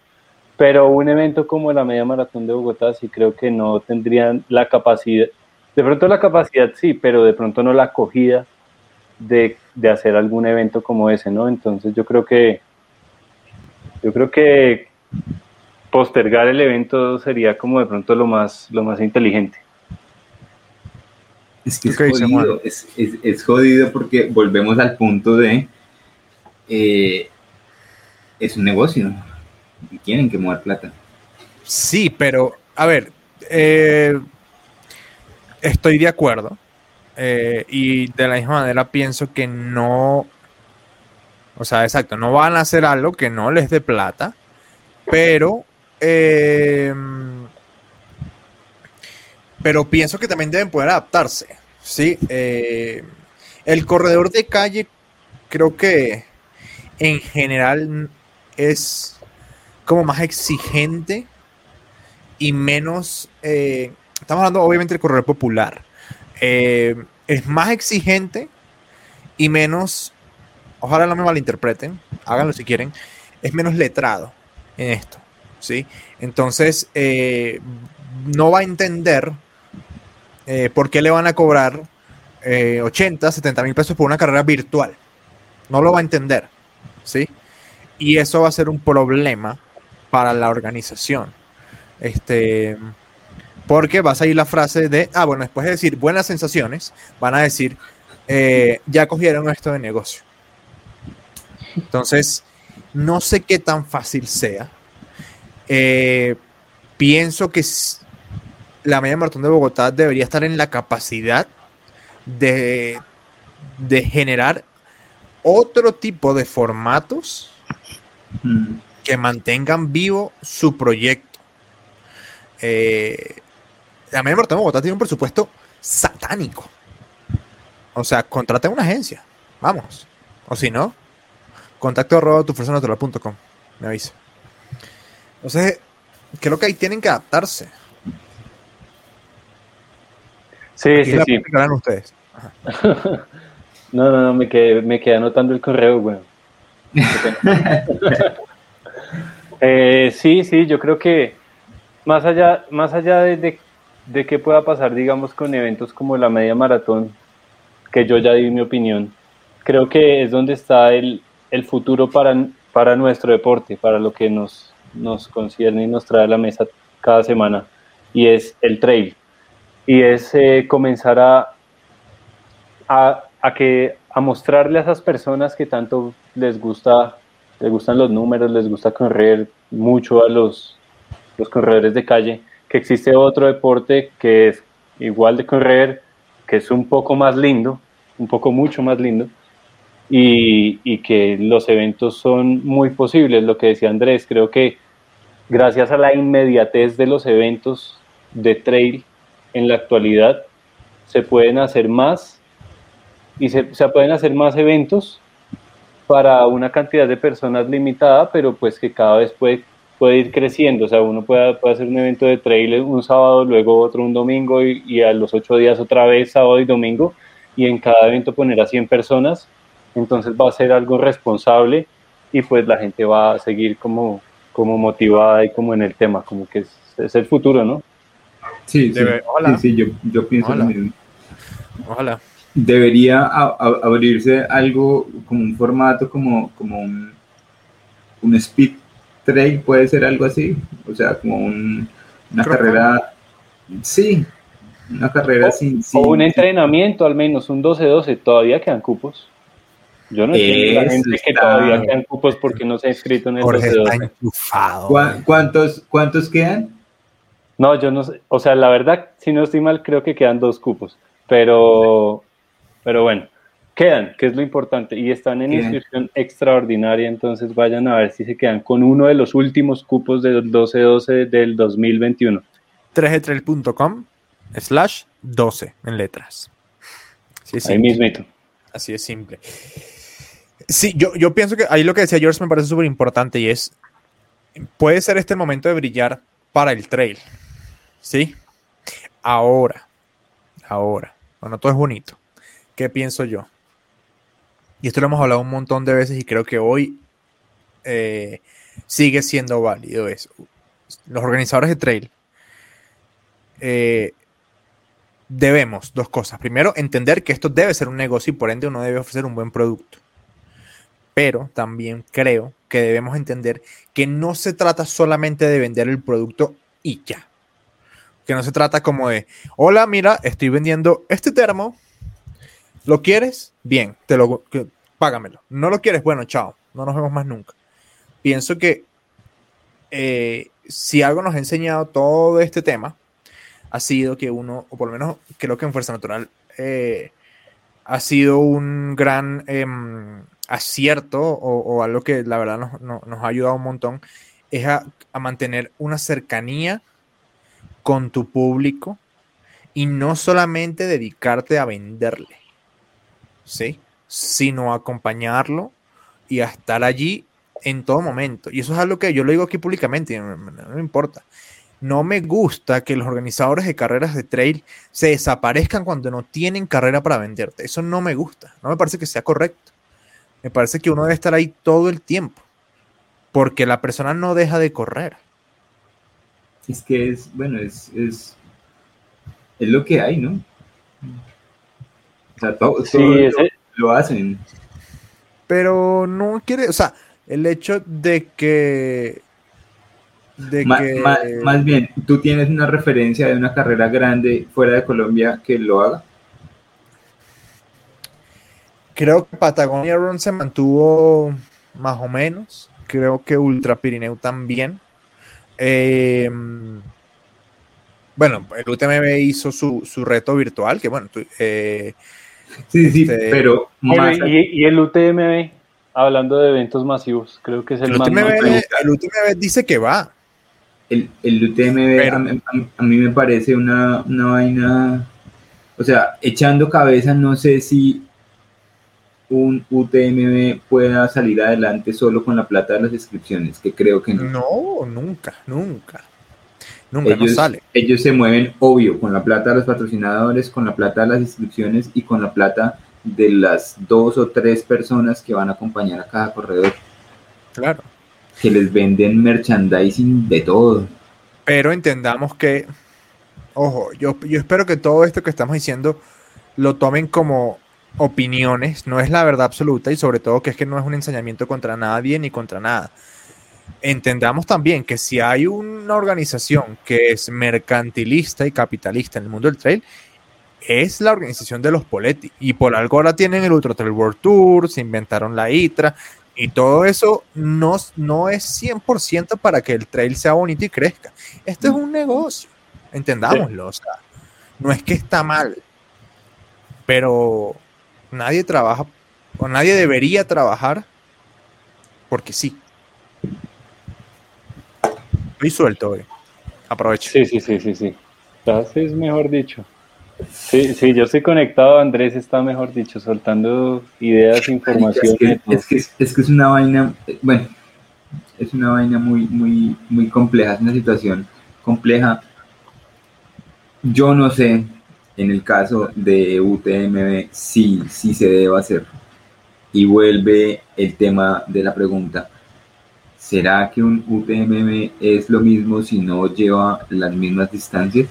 Pero un evento como la media maratón de Bogotá sí creo que no tendrían la capacidad, de pronto la capacidad sí, pero de pronto no la acogida de, de hacer algún evento como ese, ¿no? Entonces yo creo que yo creo que postergar el evento sería como de pronto lo más lo más inteligente. Es que es jodido, es, es- es jodido porque volvemos al punto de eh, es un negocio y tienen que mover plata. Sí, pero a ver, eh, estoy de acuerdo. Eh, y de la misma manera pienso que no, o sea, exacto, no van a hacer algo que no les dé plata, pero, eh, pero pienso que también deben poder adaptarse, ¿sí? Eh, el corredor de calle creo que en general es como más exigente y menos, eh, estamos hablando obviamente del corredor popular, eh, es más exigente y menos, ojalá no me malinterpreten, háganlo si quieren, es menos letrado en esto, ¿sí? Entonces, eh, no va a entender eh, por qué le van a cobrar 80, 70 mil pesos por una carrera virtual. No lo va a entender, ¿sí? Y eso va a ser un problema para la organización. Este, porque va a salir la frase de, ah, bueno, después de decir buenas sensaciones, van a decir, eh, ya cogieron esto de negocio. Entonces, no sé qué tan fácil sea. Eh, pienso que la media maratón de Bogotá debería estar en la capacidad de, de generar otro tipo de formatos mm. que mantengan vivo su proyecto. Eh, la media de Bogotá tiene un presupuesto satánico. O sea, contrate una agencia. Vamos. O si no, contacto arroba natural.com. Me avisa. Entonces, creo que ahí tienen que adaptarse. Sí, sí, sí. ustedes. no, no, no, me quedé, me quedé anotando el correo, güey. eh, sí, sí, yo creo que más allá, más allá de, de qué pueda pasar, digamos, con eventos como la media maratón, que yo ya di mi opinión, creo que es donde está el, el futuro para, para nuestro deporte, para lo que nos, nos concierne y nos trae a la mesa cada semana, y es el trail. Y es eh, comenzar a, a, a, que, a mostrarle a esas personas que tanto les gusta, les gustan los números, les gusta correr mucho a los, los corredores de calle, que existe otro deporte que es igual de correr, que es un poco más lindo, un poco mucho más lindo, y, y, que los eventos son muy posibles. Lo que decía Andrés, creo que gracias a la inmediatez de los eventos de trail en la actualidad, se pueden hacer más y se, se pueden hacer más eventos para una cantidad de personas limitada, pero pues que cada vez puede puede ir creciendo, o sea, uno puede, puede hacer un evento de trail un sábado, luego otro un domingo y, a los ocho días otra vez sábado y domingo y en cada evento poner a 100 personas, entonces va a ser algo responsable y pues la gente va a seguir como, como motivada y como en el tema, como que es, el futuro, ¿no? Sí, sí, sí, yo, yo, pienso Hola. lo mismo. Ojalá. Debería abrirse algo como un formato, como, como un, un speed trail puede ser algo así, o sea, como un, una carrera, sí, una carrera sin, O un entrenamiento al menos, un 12-12, todavía quedan cupos. Yo no entiendo la gente que todavía quedan cupos porque no se ha inscrito en el 12-12. ¿Cuántos, ¿Cuántos quedan? No, yo no sé, o sea, la verdad, si no estoy mal, creo que quedan dos cupos, pero, pero bueno quedan, que es lo importante, y están en inscripción extraordinaria, entonces vayan a ver si se quedan con uno de los últimos cupos del 12-12 del 2021. 3 slash 12 en letras. ahí mismito. Así es simple. Sí, yo, yo pienso que ahí lo que decía George me parece súper importante y es, puede ser este momento de brillar para el trail, ¿sí? Ahora, ahora, bueno, todo es bonito. ¿Qué pienso yo? Y esto lo hemos hablado un montón de veces y creo que hoy eh, sigue siendo válido eso. Los organizadores de trail eh, debemos dos cosas. Primero, entender que esto debe ser un negocio y por ende uno debe ofrecer un buen producto. Pero también creo que debemos entender que no se trata solamente de vender el producto y ya. Que no se trata como de, hola, mira, estoy vendiendo este termo. ¿Lo quieres? Bien, te lo, págamelo. No lo quieres, bueno, chao, no nos vemos más nunca. Pienso que eh, si algo nos ha enseñado todo este tema, ha sido que uno, o por lo menos creo que en Fuerza Natural, eh, ha sido un gran em, acierto o, algo que la verdad nos, ha ayudado un montón, es a, a mantener una cercanía con tu público y no solamente dedicarte a venderle. ¿Sí? Sino acompañarlo y a estar allí en todo momento. Y eso es algo que yo lo digo aquí públicamente, no, me importa. No me gusta que los organizadores de carreras de trail se desaparezcan cuando no tienen carrera para venderte. Eso no me gusta. No me parece que sea correcto. Me parece que uno debe estar ahí todo el tiempo. porque la persona no deja de correr. Es que es, bueno, es, es, es lo que hay, ¿no? O sea, todo, Sí, todo lo- ese- lo hacen. Pero no quiere, o sea, el hecho de que. De Ma- que. más bien, ¿tú tienes una referencia de una carrera grande fuera de Colombia que lo haga? Creo que Patagonia Run se mantuvo más o menos. Creo que Ultra Pirineu también. Eh, bueno, el UTMB hizo su, su reto virtual, que bueno, tú- eh, Sí, sí, Este, pero más y, y el UTMB, hablando de eventos masivos, creo que es el, el, más UTMB, el UTMB dice que va. el, el UTMB Pero- a, a mí me parece una, una vaina, o sea, echando cabeza, no sé si un UTMB pueda salir adelante solo con la plata de las inscripciones, que creo que no. No, nunca, nunca. Nunca ellos, sale. ellos se mueven, obvio, con la plata de los patrocinadores, con la plata de las inscripciones y con la plata de las dos o tres personas que van a acompañar a cada corredor, Claro. que les venden merchandising de todo. Pero entendamos que, ojo, yo, yo espero que todo esto que estamos diciendo lo tomen como opiniones, no es la verdad absoluta y sobre todo que es que no es un ensañamiento contra nadie ni contra nada. Entendamos también que si hay una organización que es mercantilista y capitalista en el mundo del trail, es la organización de los Poletti. Y por algo ahora tienen el Ultra Trail World Tour, se inventaron la ITRA, y todo eso no, no es 100% para que el trail sea bonito y crezca. Esto es un negocio, entendámoslo. O sea, no es que está mal, pero nadie trabaja, o nadie debería trabajar porque sí. Estoy suelto hoy. Aprovecho. Sí, sí, sí, sí, sí. Entonces, mejor dicho. Sí, sí, yo estoy conectado, Andrés está, mejor dicho, soltando ideas, información. Es que, es, que, es que es una vaina, bueno, es una vaina muy, muy, muy compleja, es una situación compleja. Yo no sé, en el caso de UTMB, sí, sí se debe hacer. Y vuelve el tema de la pregunta. ¿Será que un UTMB es lo mismo si no lleva las mismas distancias?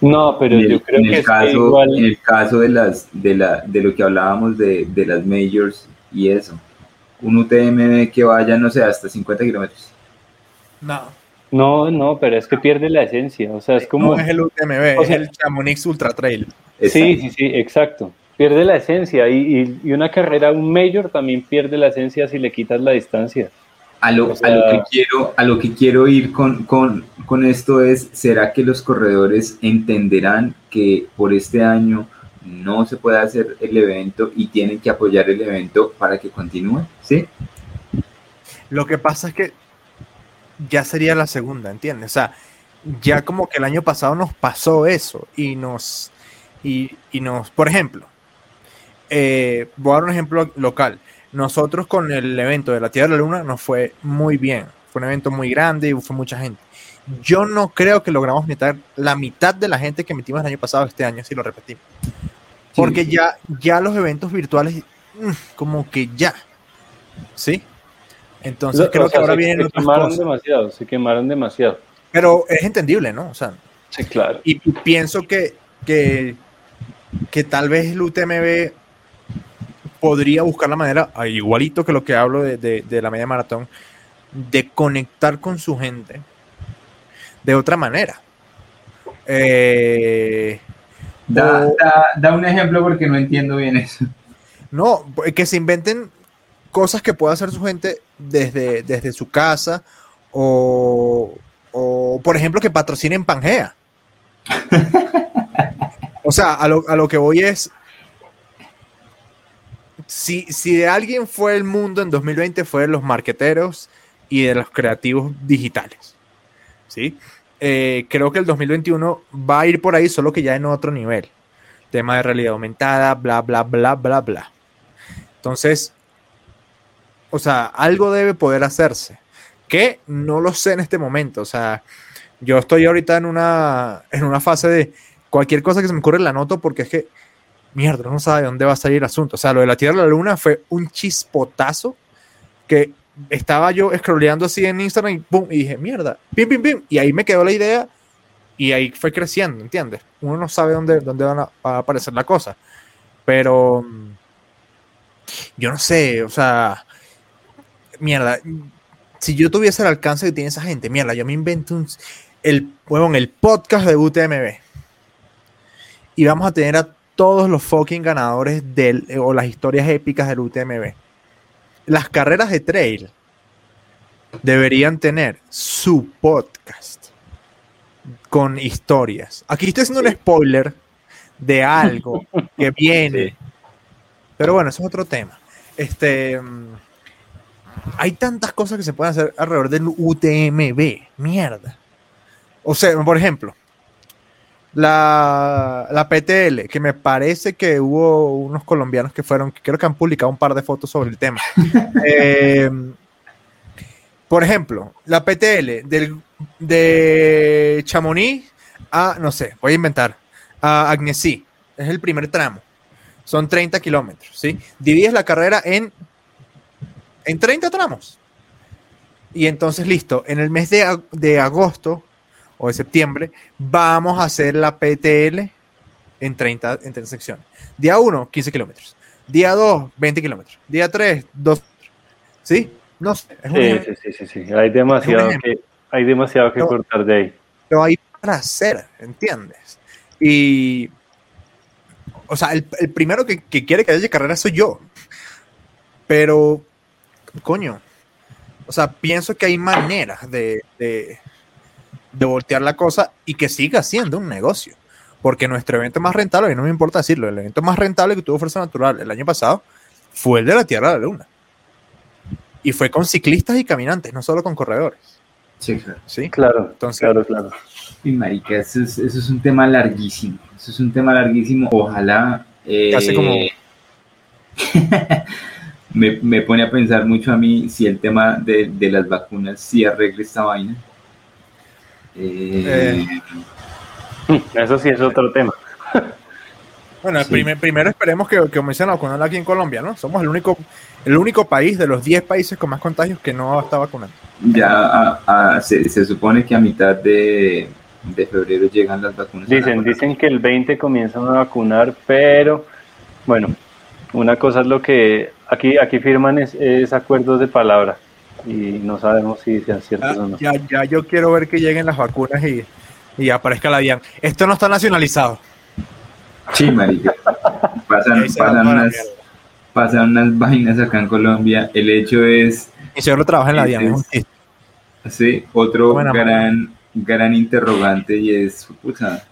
No, pero en el, yo creo en que el es caso, que igual. en el caso de las de la de lo que hablábamos de, de las majors y eso, un UTMB que vaya, no sé, hasta 50 kilómetros. No, No, no, pero es que pierde la esencia. O sea, es como. no es el UTMB, o es el Chamonix Ultra Trail. Sí, sí, sí, exacto. Pierde la esencia. Y, y- y una carrera, un mayor también pierde la esencia si le quitas la distancia. A lo, O sea- a lo que quiero, a lo que quiero ir con, con, con esto es, ¿será que los corredores entenderán que por este año no se puede hacer el evento y tienen que apoyar el evento para que continúe? ¿Sí? Lo que pasa es que ya sería la segunda, ¿entiendes? O sea, ya como que el año pasado nos pasó eso y nos, y, y nos, por ejemplo, eh, voy a dar un ejemplo local. Nosotros con el evento de la Tierra de la Luna nos fue muy bien. Fue un evento muy grande y fue mucha gente. Yo no creo que logramos meter la mitad de la gente que metimos el año pasado este año, si lo repetimos. Porque ya, ya los eventos virtuales, mm, como que ya. ¿Sí? Entonces O creo que sea, ahora se, vienen se otras quemaron cosas. demasiado, se quemaron demasiado. Pero es entendible, ¿no? O sea, Sí, claro. y, y pienso que, que, que tal vez el UTMB podría buscar la manera, ah, igualito que lo que hablo de, de- de la media maratón, de conectar con su gente de otra manera. Eh, Da, o- da, da un ejemplo porque no entiendo bien eso. no, que se inventen cosas que pueda hacer su gente desde, desde su casa o, o, por ejemplo, que patrocinen Pangea. o sea, a lo, a lo que voy es, si, si de alguien fue el mundo en 2020 fue de los marqueteros y de los creativos digitales. ¿sí? Eh, creo que el 2021 va a ir por ahí, solo que ya en otro nivel. Tema de realidad aumentada, bla, bla, bla, bla, bla. Entonces, o sea, algo debe poder hacerse. Que no lo sé en este momento. O sea, yo estoy ahorita en una, en una fase de cualquier cosa que se me ocurre la anoto porque es que, mierda, no sabe de dónde va a salir el asunto. O sea, lo de la Tierra y la Luna fue un chispotazo que estaba yo scrolleando así en Instagram y pum, y dije, mierda, pim, pim, pim, y ahí me quedó la idea y ahí fue creciendo, ¿entiendes? Uno no sabe dónde, dónde van a, va a aparecer la cosa, pero mm, yo no sé, o sea, mierda, si yo tuviese el alcance que tiene esa gente, mierda, yo me invento un, el, bueno, el podcast de UTMB y vamos a tener a todos los fucking ganadores del, o las historias épicas del UTMB. Las carreras de trail deberían tener su podcast con historias. Aquí estoy haciendo un spoiler de algo que viene. Pero bueno, eso es otro tema. Este, mm, hay tantas cosas que se pueden hacer alrededor del UTMB. Mierda. O sea, por ejemplo, la, la PTL, que me parece que hubo unos colombianos que fueron, creo que han publicado un par de fotos sobre el tema. Eh, por ejemplo, la PTL del, de Chamonix a, no sé, voy a inventar, a Agnesí. Es el primer tramo. Son 30 kilómetros, ¿sí? Divides la carrera en, en 30 tramos. Y entonces, listo, en el mes de, de agosto o de septiembre, vamos a hacer la PTL en 30, en 30 secciones. Día 1, 15 kilómetros. Día 2, 20 kilómetros. Día 3, 2. ¿Sí? No sé. Es Sí, sí, sí, sí, sí. Hay demasiado que, hay demasiado que No. cortar de ahí. pero hay para hacer, ¿entiendes? Y, o sea, el, el primero que, que quiere que haya carrera soy yo. Pero, coño, o sea, pienso que hay maneras de, de, de voltear la cosa y que siga siendo un negocio. Porque nuestro evento más rentable, y no me importa decirlo, el evento más rentable que tuvo Fuerza Natural el año pasado fue el de la Tierra de la Luna. Y fue con ciclistas y caminantes, no solo con corredores. Sí, claro. ¿sí? Claro, Entonces- claro, claro. Y marica, eso es, eso es un tema larguísimo. Eso es un tema larguísimo. Ojalá. eh, Hace como- me, me pone a pensar mucho a mí si el tema de, de las vacunas sí arregle esta vaina. Eh, Eso sí es otro tema. Bueno, Sí. primer- primero esperemos que, que comiencen a vacunar aquí en Colombia, ¿no? Somos el único, el único país de los 10 países con más contagios que no está vacunando. ya a- a- se, se supone que a mitad de, de febrero llegan las vacunas. Dicen, dicen que el 20 comienzan a vacunar, pero bueno, una cosa es lo que aquí, aquí firman es, es acuerdos de palabra y no sabemos si sean ciertos o no. Ya, ya yo quiero ver que lleguen las vacunas y, y aparezca la DIAN. Esto no está nacionalizado. Sí, marica. Y Pasan, pasan, unas, pasan unas vainas acá en Colombia. El hecho es Mi señor trabaja en la DIAN. sí. es. Sí, otro Buena gran, gran interrogante y es, puta,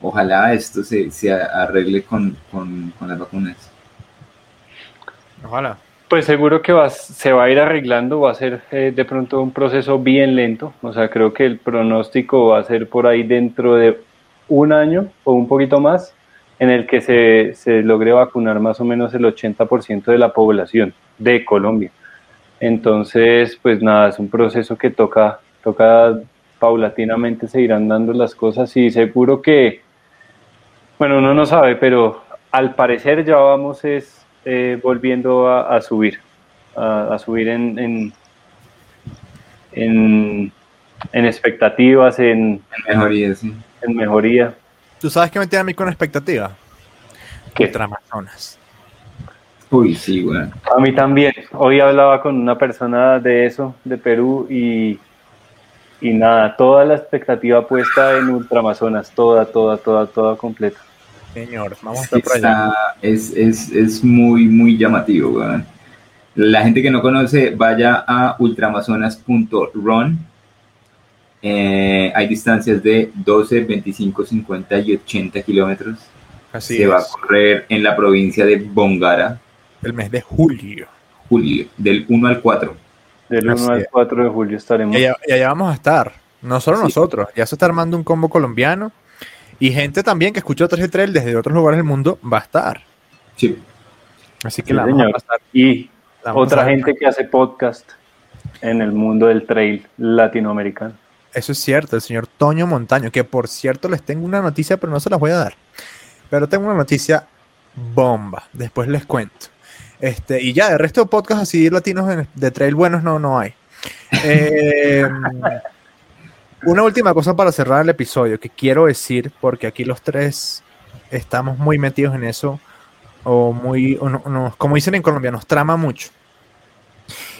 ojalá esto se, se arregle con, con, con las vacunas. Ojalá. Pues seguro que va, se va a ir arreglando, va a ser eh, de pronto un proceso bien lento, o sea, creo que el pronóstico va a ser por ahí dentro de un año o un poquito más, en el que se, se logre vacunar más o menos el 80% de la población de Colombia. Entonces, pues nada, es un proceso que toca, toca paulatinamente se irán dando las cosas y seguro que, bueno, uno no sabe, pero al parecer ya vamos es eh, volviendo a, a subir, a, a subir en, en, en, en expectativas, en, Mejoría, sí. en mejoría. ¿Tú sabes qué me tiene a mí con expectativa? ¿Qué? Ultramazonas. Uy, sí, bueno. A mí también. Hoy hablaba con una persona de eso, de Perú, y, y nada, toda la expectativa puesta en Ultramazonas, toda, toda, toda, toda completa. Señor, vamos a estar por allá. Está- es, es, es muy, muy llamativo, weón. La gente que no conoce, vaya a ultramazonas.run. Eh, hay distancias de 12, 25, 50 y 80 kilómetros. Así Se va a correr en la provincia de Bongara, El mes de julio. julio, del 1 al 4. Del 1 Así al es. 4 de julio estaremos. Y allá, y allá vamos a estar. No solo Sí. nosotros. Ya se está armando un combo colombiano. Y gente también que escuchó 3 Trail desde otros lugares del mundo va a estar. Sí. Así que Sí, la vamos señor. a pasar. Y la otra pasar. gente que hace podcast en el mundo del trail latinoamericano. Eso es cierto, el señor Toño Montaño, que por cierto les tengo una noticia, pero no se las voy a dar. Pero tengo una noticia bomba, después les cuento. Este, y ya, de resto de podcasts así latinos de trail buenos no, no hay. Eh, una última cosa para cerrar el episodio que quiero decir, porque aquí los tres estamos muy metidos en eso, o muy, o no- no- como dicen en Colombia, nos trama mucho.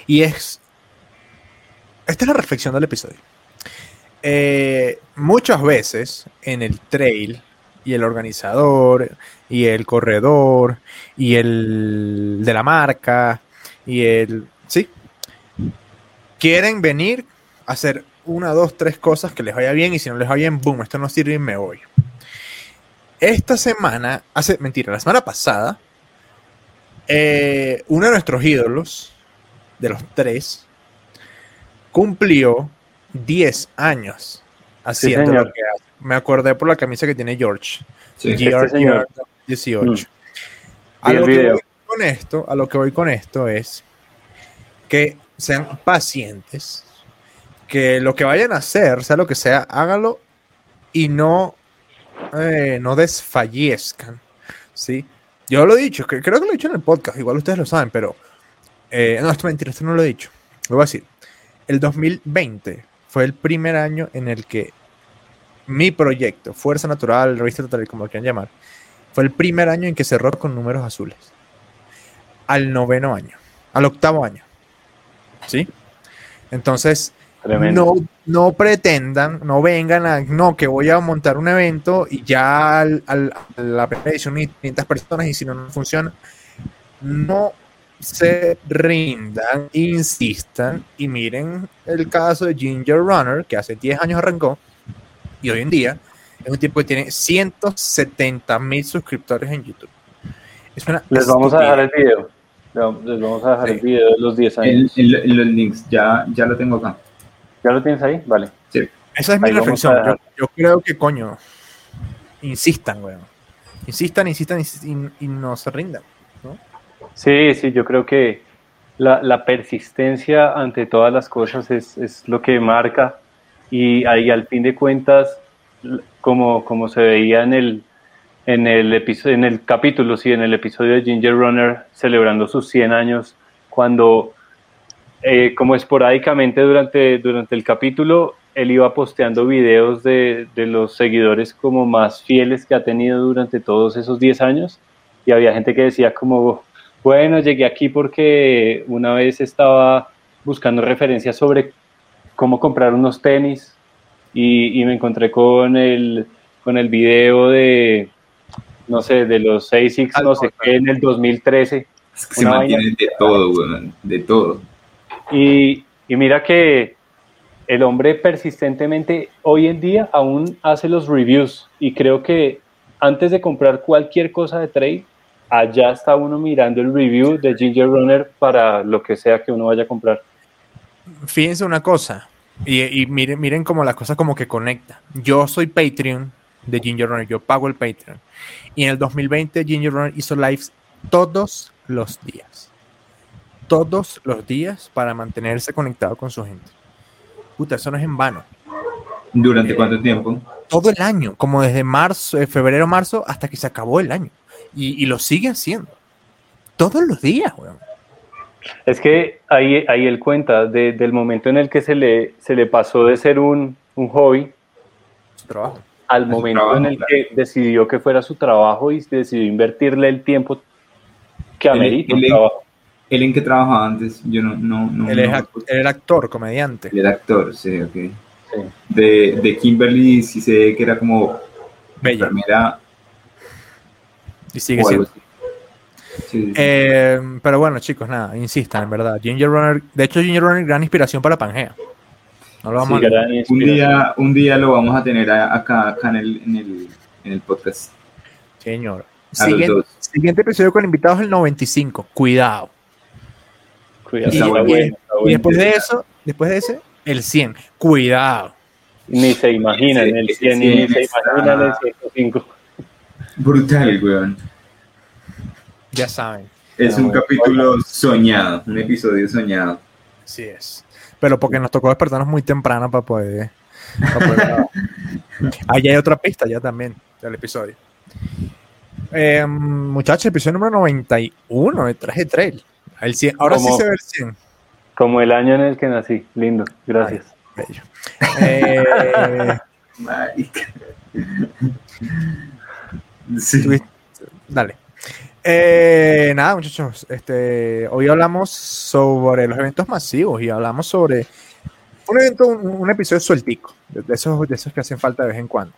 Y es, esta es la reflexión del episodio. Eh, muchas veces en el trail y el organizador y el corredor y el de la marca y el sí quieren venir a hacer una, dos, tres cosas que les vaya bien y si no les va bien, boom, esto no sirve y me voy. Esta semana, hace mentira, la semana pasada, eh, uno de nuestros ídolos, de los tres, cumplió 10 años haciendo lo que hace. Me acordé por la camisa que tiene George. Sí. George Este señor. 18. Mm. A lo que voy con esto, a lo que voy con esto es que sean pacientes, que lo que vayan a hacer, sea lo que sea, hágalo y no, eh, no desfallezcan, ¿sí? Yo lo he dicho, creo que lo he dicho en el podcast, igual ustedes lo saben, pero eh, no, esto es mentira, esto no lo he dicho. Lo voy a decir. El 2020 fue el primer año en el que mi proyecto, Fuerza Natural, Revista Total, como lo quieran llamar, fue el primer año en que cerró con números azules. Al noveno año, al octavo año. ¿Sí? Entonces, Tremendo. no, no pretendan, no vengan a, no, que voy a montar un evento y ya al, al- a la primera edición hay 500 personas y si no, no funciona. No se rindan, insistan y miren el caso de Ginger Runner, que hace 10 años arrancó y hoy en día es un tipo que tiene 170 mil suscriptores en YouTube. Es una Les vamos a dejar el video. Les vamos a dejar Sí. el video de los 10 El- años. el- los links, ya, ya lo tengo acá. ¿Ya lo tienes ahí? Vale. Esa es mi Ahí reflexión. a Yo, creo que, coño, insistan, weón. Insistan, insistan insis- y, y no se rindan. Sí, sí, yo creo que la, la persistencia ante todas las cosas es, es lo que marca y ahí al fin de cuentas, como, como se veía en el, en el episodio, en el capítulo, sí, en el episodio de Ginger Runner celebrando sus 100 años, cuando eh, como esporádicamente durante, durante el capítulo, él iba posteando videos de, de los seguidores como más fieles que ha tenido durante todos esos 10 años y había gente que decía como, bueno, llegué aquí porque una vez estaba buscando referencias sobre cómo comprar unos tenis y, y me encontré con el, con el video de, no sé, de los ASICS, no sé qué, en el 2013. Es que se mantienen de todo, weón, de todo. Y, mira que el hombre persistentemente hoy en día aún hace los reviews y creo que antes de comprar cualquier cosa de trade, allá está uno mirando el review de Ginger Runner para lo que sea que uno vaya a comprar. Fíjense una cosa, y, y miren, miren cómo las cosas como que conecta. Yo soy Patreon de Ginger Runner, yo pago el Patreon. Y en el 2020 Ginger Runner hizo lives todos los días. Todos los días para mantenerse conectado con su gente. Puta, eso no es en vano. ¿Durante Eh, cuánto tiempo? todo el año, como desde marzo, eh, febrero, marzo, hasta que se acabó el año. Y, y lo sigue haciendo. Todos los días, weón. Es que ahí, ahí él cuenta de- del momento en el que se le, se le pasó de ser un, un hobby Su trabajo. al su momento trabajo, en el claro. que decidió que fuera su trabajo y decidió invertirle el tiempo que amerita un él- trabajo. ¿Él en qué trabajaba antes? Yo no, no, no. Él, es no- él era actor, comediante. Él era actor, sí, ok. Sí. De, de Kimberly sí sé que era como Bella. enfermera Y sigue siendo. Sí, sí. Eh, pero bueno, chicos, nada, insistan, en verdad. Ginger Runner, de hecho, Ginger Runner, gran inspiración para Pangea. No lo vamos Sí, a un, día, un día lo vamos a tener acá, acá en, el, en, el, en el podcast. Señor. A los Siguiente, siguiente episodio con invitados el 95. Cuidado. Cuidado, Y- después de eso, después de ese, el 100. Cuidado. Ni se imaginan Ese- el ese 100 ni 100 se está- imaginan el 105. Brutal, weón. Ya saben. Es Ah, un bueno. capítulo soñado, un episodio soñado. Así es. Pero porque nos tocó despertarnos muy temprano para poder. para poder. Ahí hay otra pista ya también del episodio. Eh, muchachos, episodio número 91 de Traje Trail. El 100. Ahora sí se ve el 100. Como el año en el que nací. Lindo, gracias. Bello. Eh. Sí. Dale. Eh, nada, muchachos. Este, hoy hablamos sobre los eventos masivos y hablamos sobre un evento, un, un episodio sueltico, de esos, de esos que hacen falta de vez en cuando.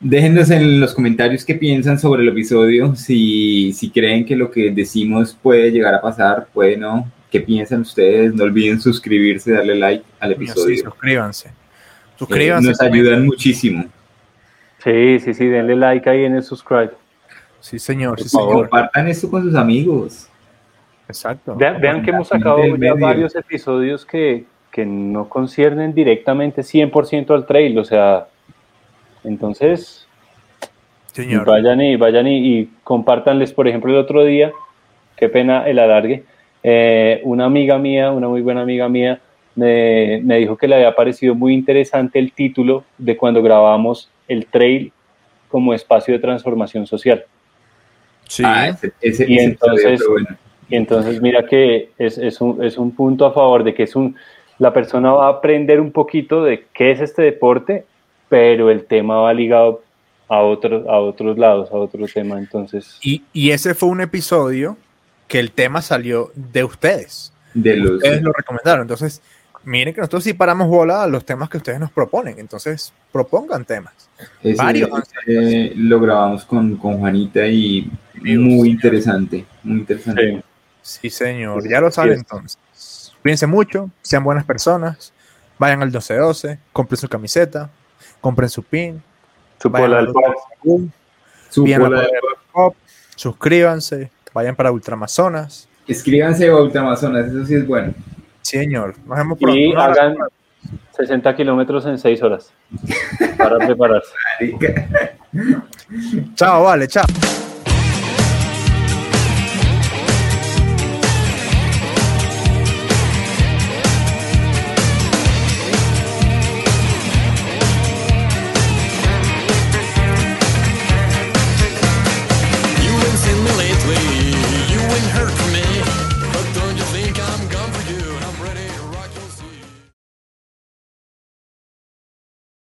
Déjenos en los comentarios qué piensan sobre el episodio, si, si creen que lo que decimos puede llegar a pasar, puede no. ¿Qué piensan ustedes? No olviden suscribirse, darle like al Coño, sí, episodio. suscríbanse. Eh, Suscríbanse. nos ayudan muchísimo. Sí, sí, sí, denle like ahí en el subscribe. Sí, señor. Sí, Por favor. señor. Compartan esto con sus amigos. Exacto. Vean, vean que hemos sacado ya varios episodios que, que no conciernen directamente 100% al trail, o sea, entonces Señor. vayan y vayan y, y compártanles, por ejemplo, el otro día, qué pena el alargue, eh, una amiga mía, una muy buena amiga mía, me, me dijo que le había parecido muy interesante el título de cuando grabamos el trail como espacio de transformación social. Sí. Ah, ese, ese- Y ese entonces- bueno. Y entonces mira que es, es un, es un punto a favor de que es un, la persona va a aprender un poquito de qué es este deporte, pero el tema va ligado a, otros a otros lados, a otro tema. Entonces, Y, y ese fue un episodio que el tema salió de ustedes. de los Ustedes lo recomendaron. Entonces, miren que nosotros sí paramos bola a los temas que ustedes nos proponen. Entonces, propongan temas. ese- varios. ese lo grabamos con, con Juanita y Amigos. muy interesante, muy interesante. sí. Sí, señor. Ya lo saben Sí. entonces. Cuídense mucho, sean buenas personas, vayan al 1212, compren su camiseta, compren su pin, su pola del pop. Su del pop, suscríbanse, vayan para Ultramazonas. Escríbanse a Ultramazonas, eso sí es bueno. Sí, señor. Nos vemos pronto. y hagan 60 kilómetros en 6 horas para prepararse. Chao, vale, chao.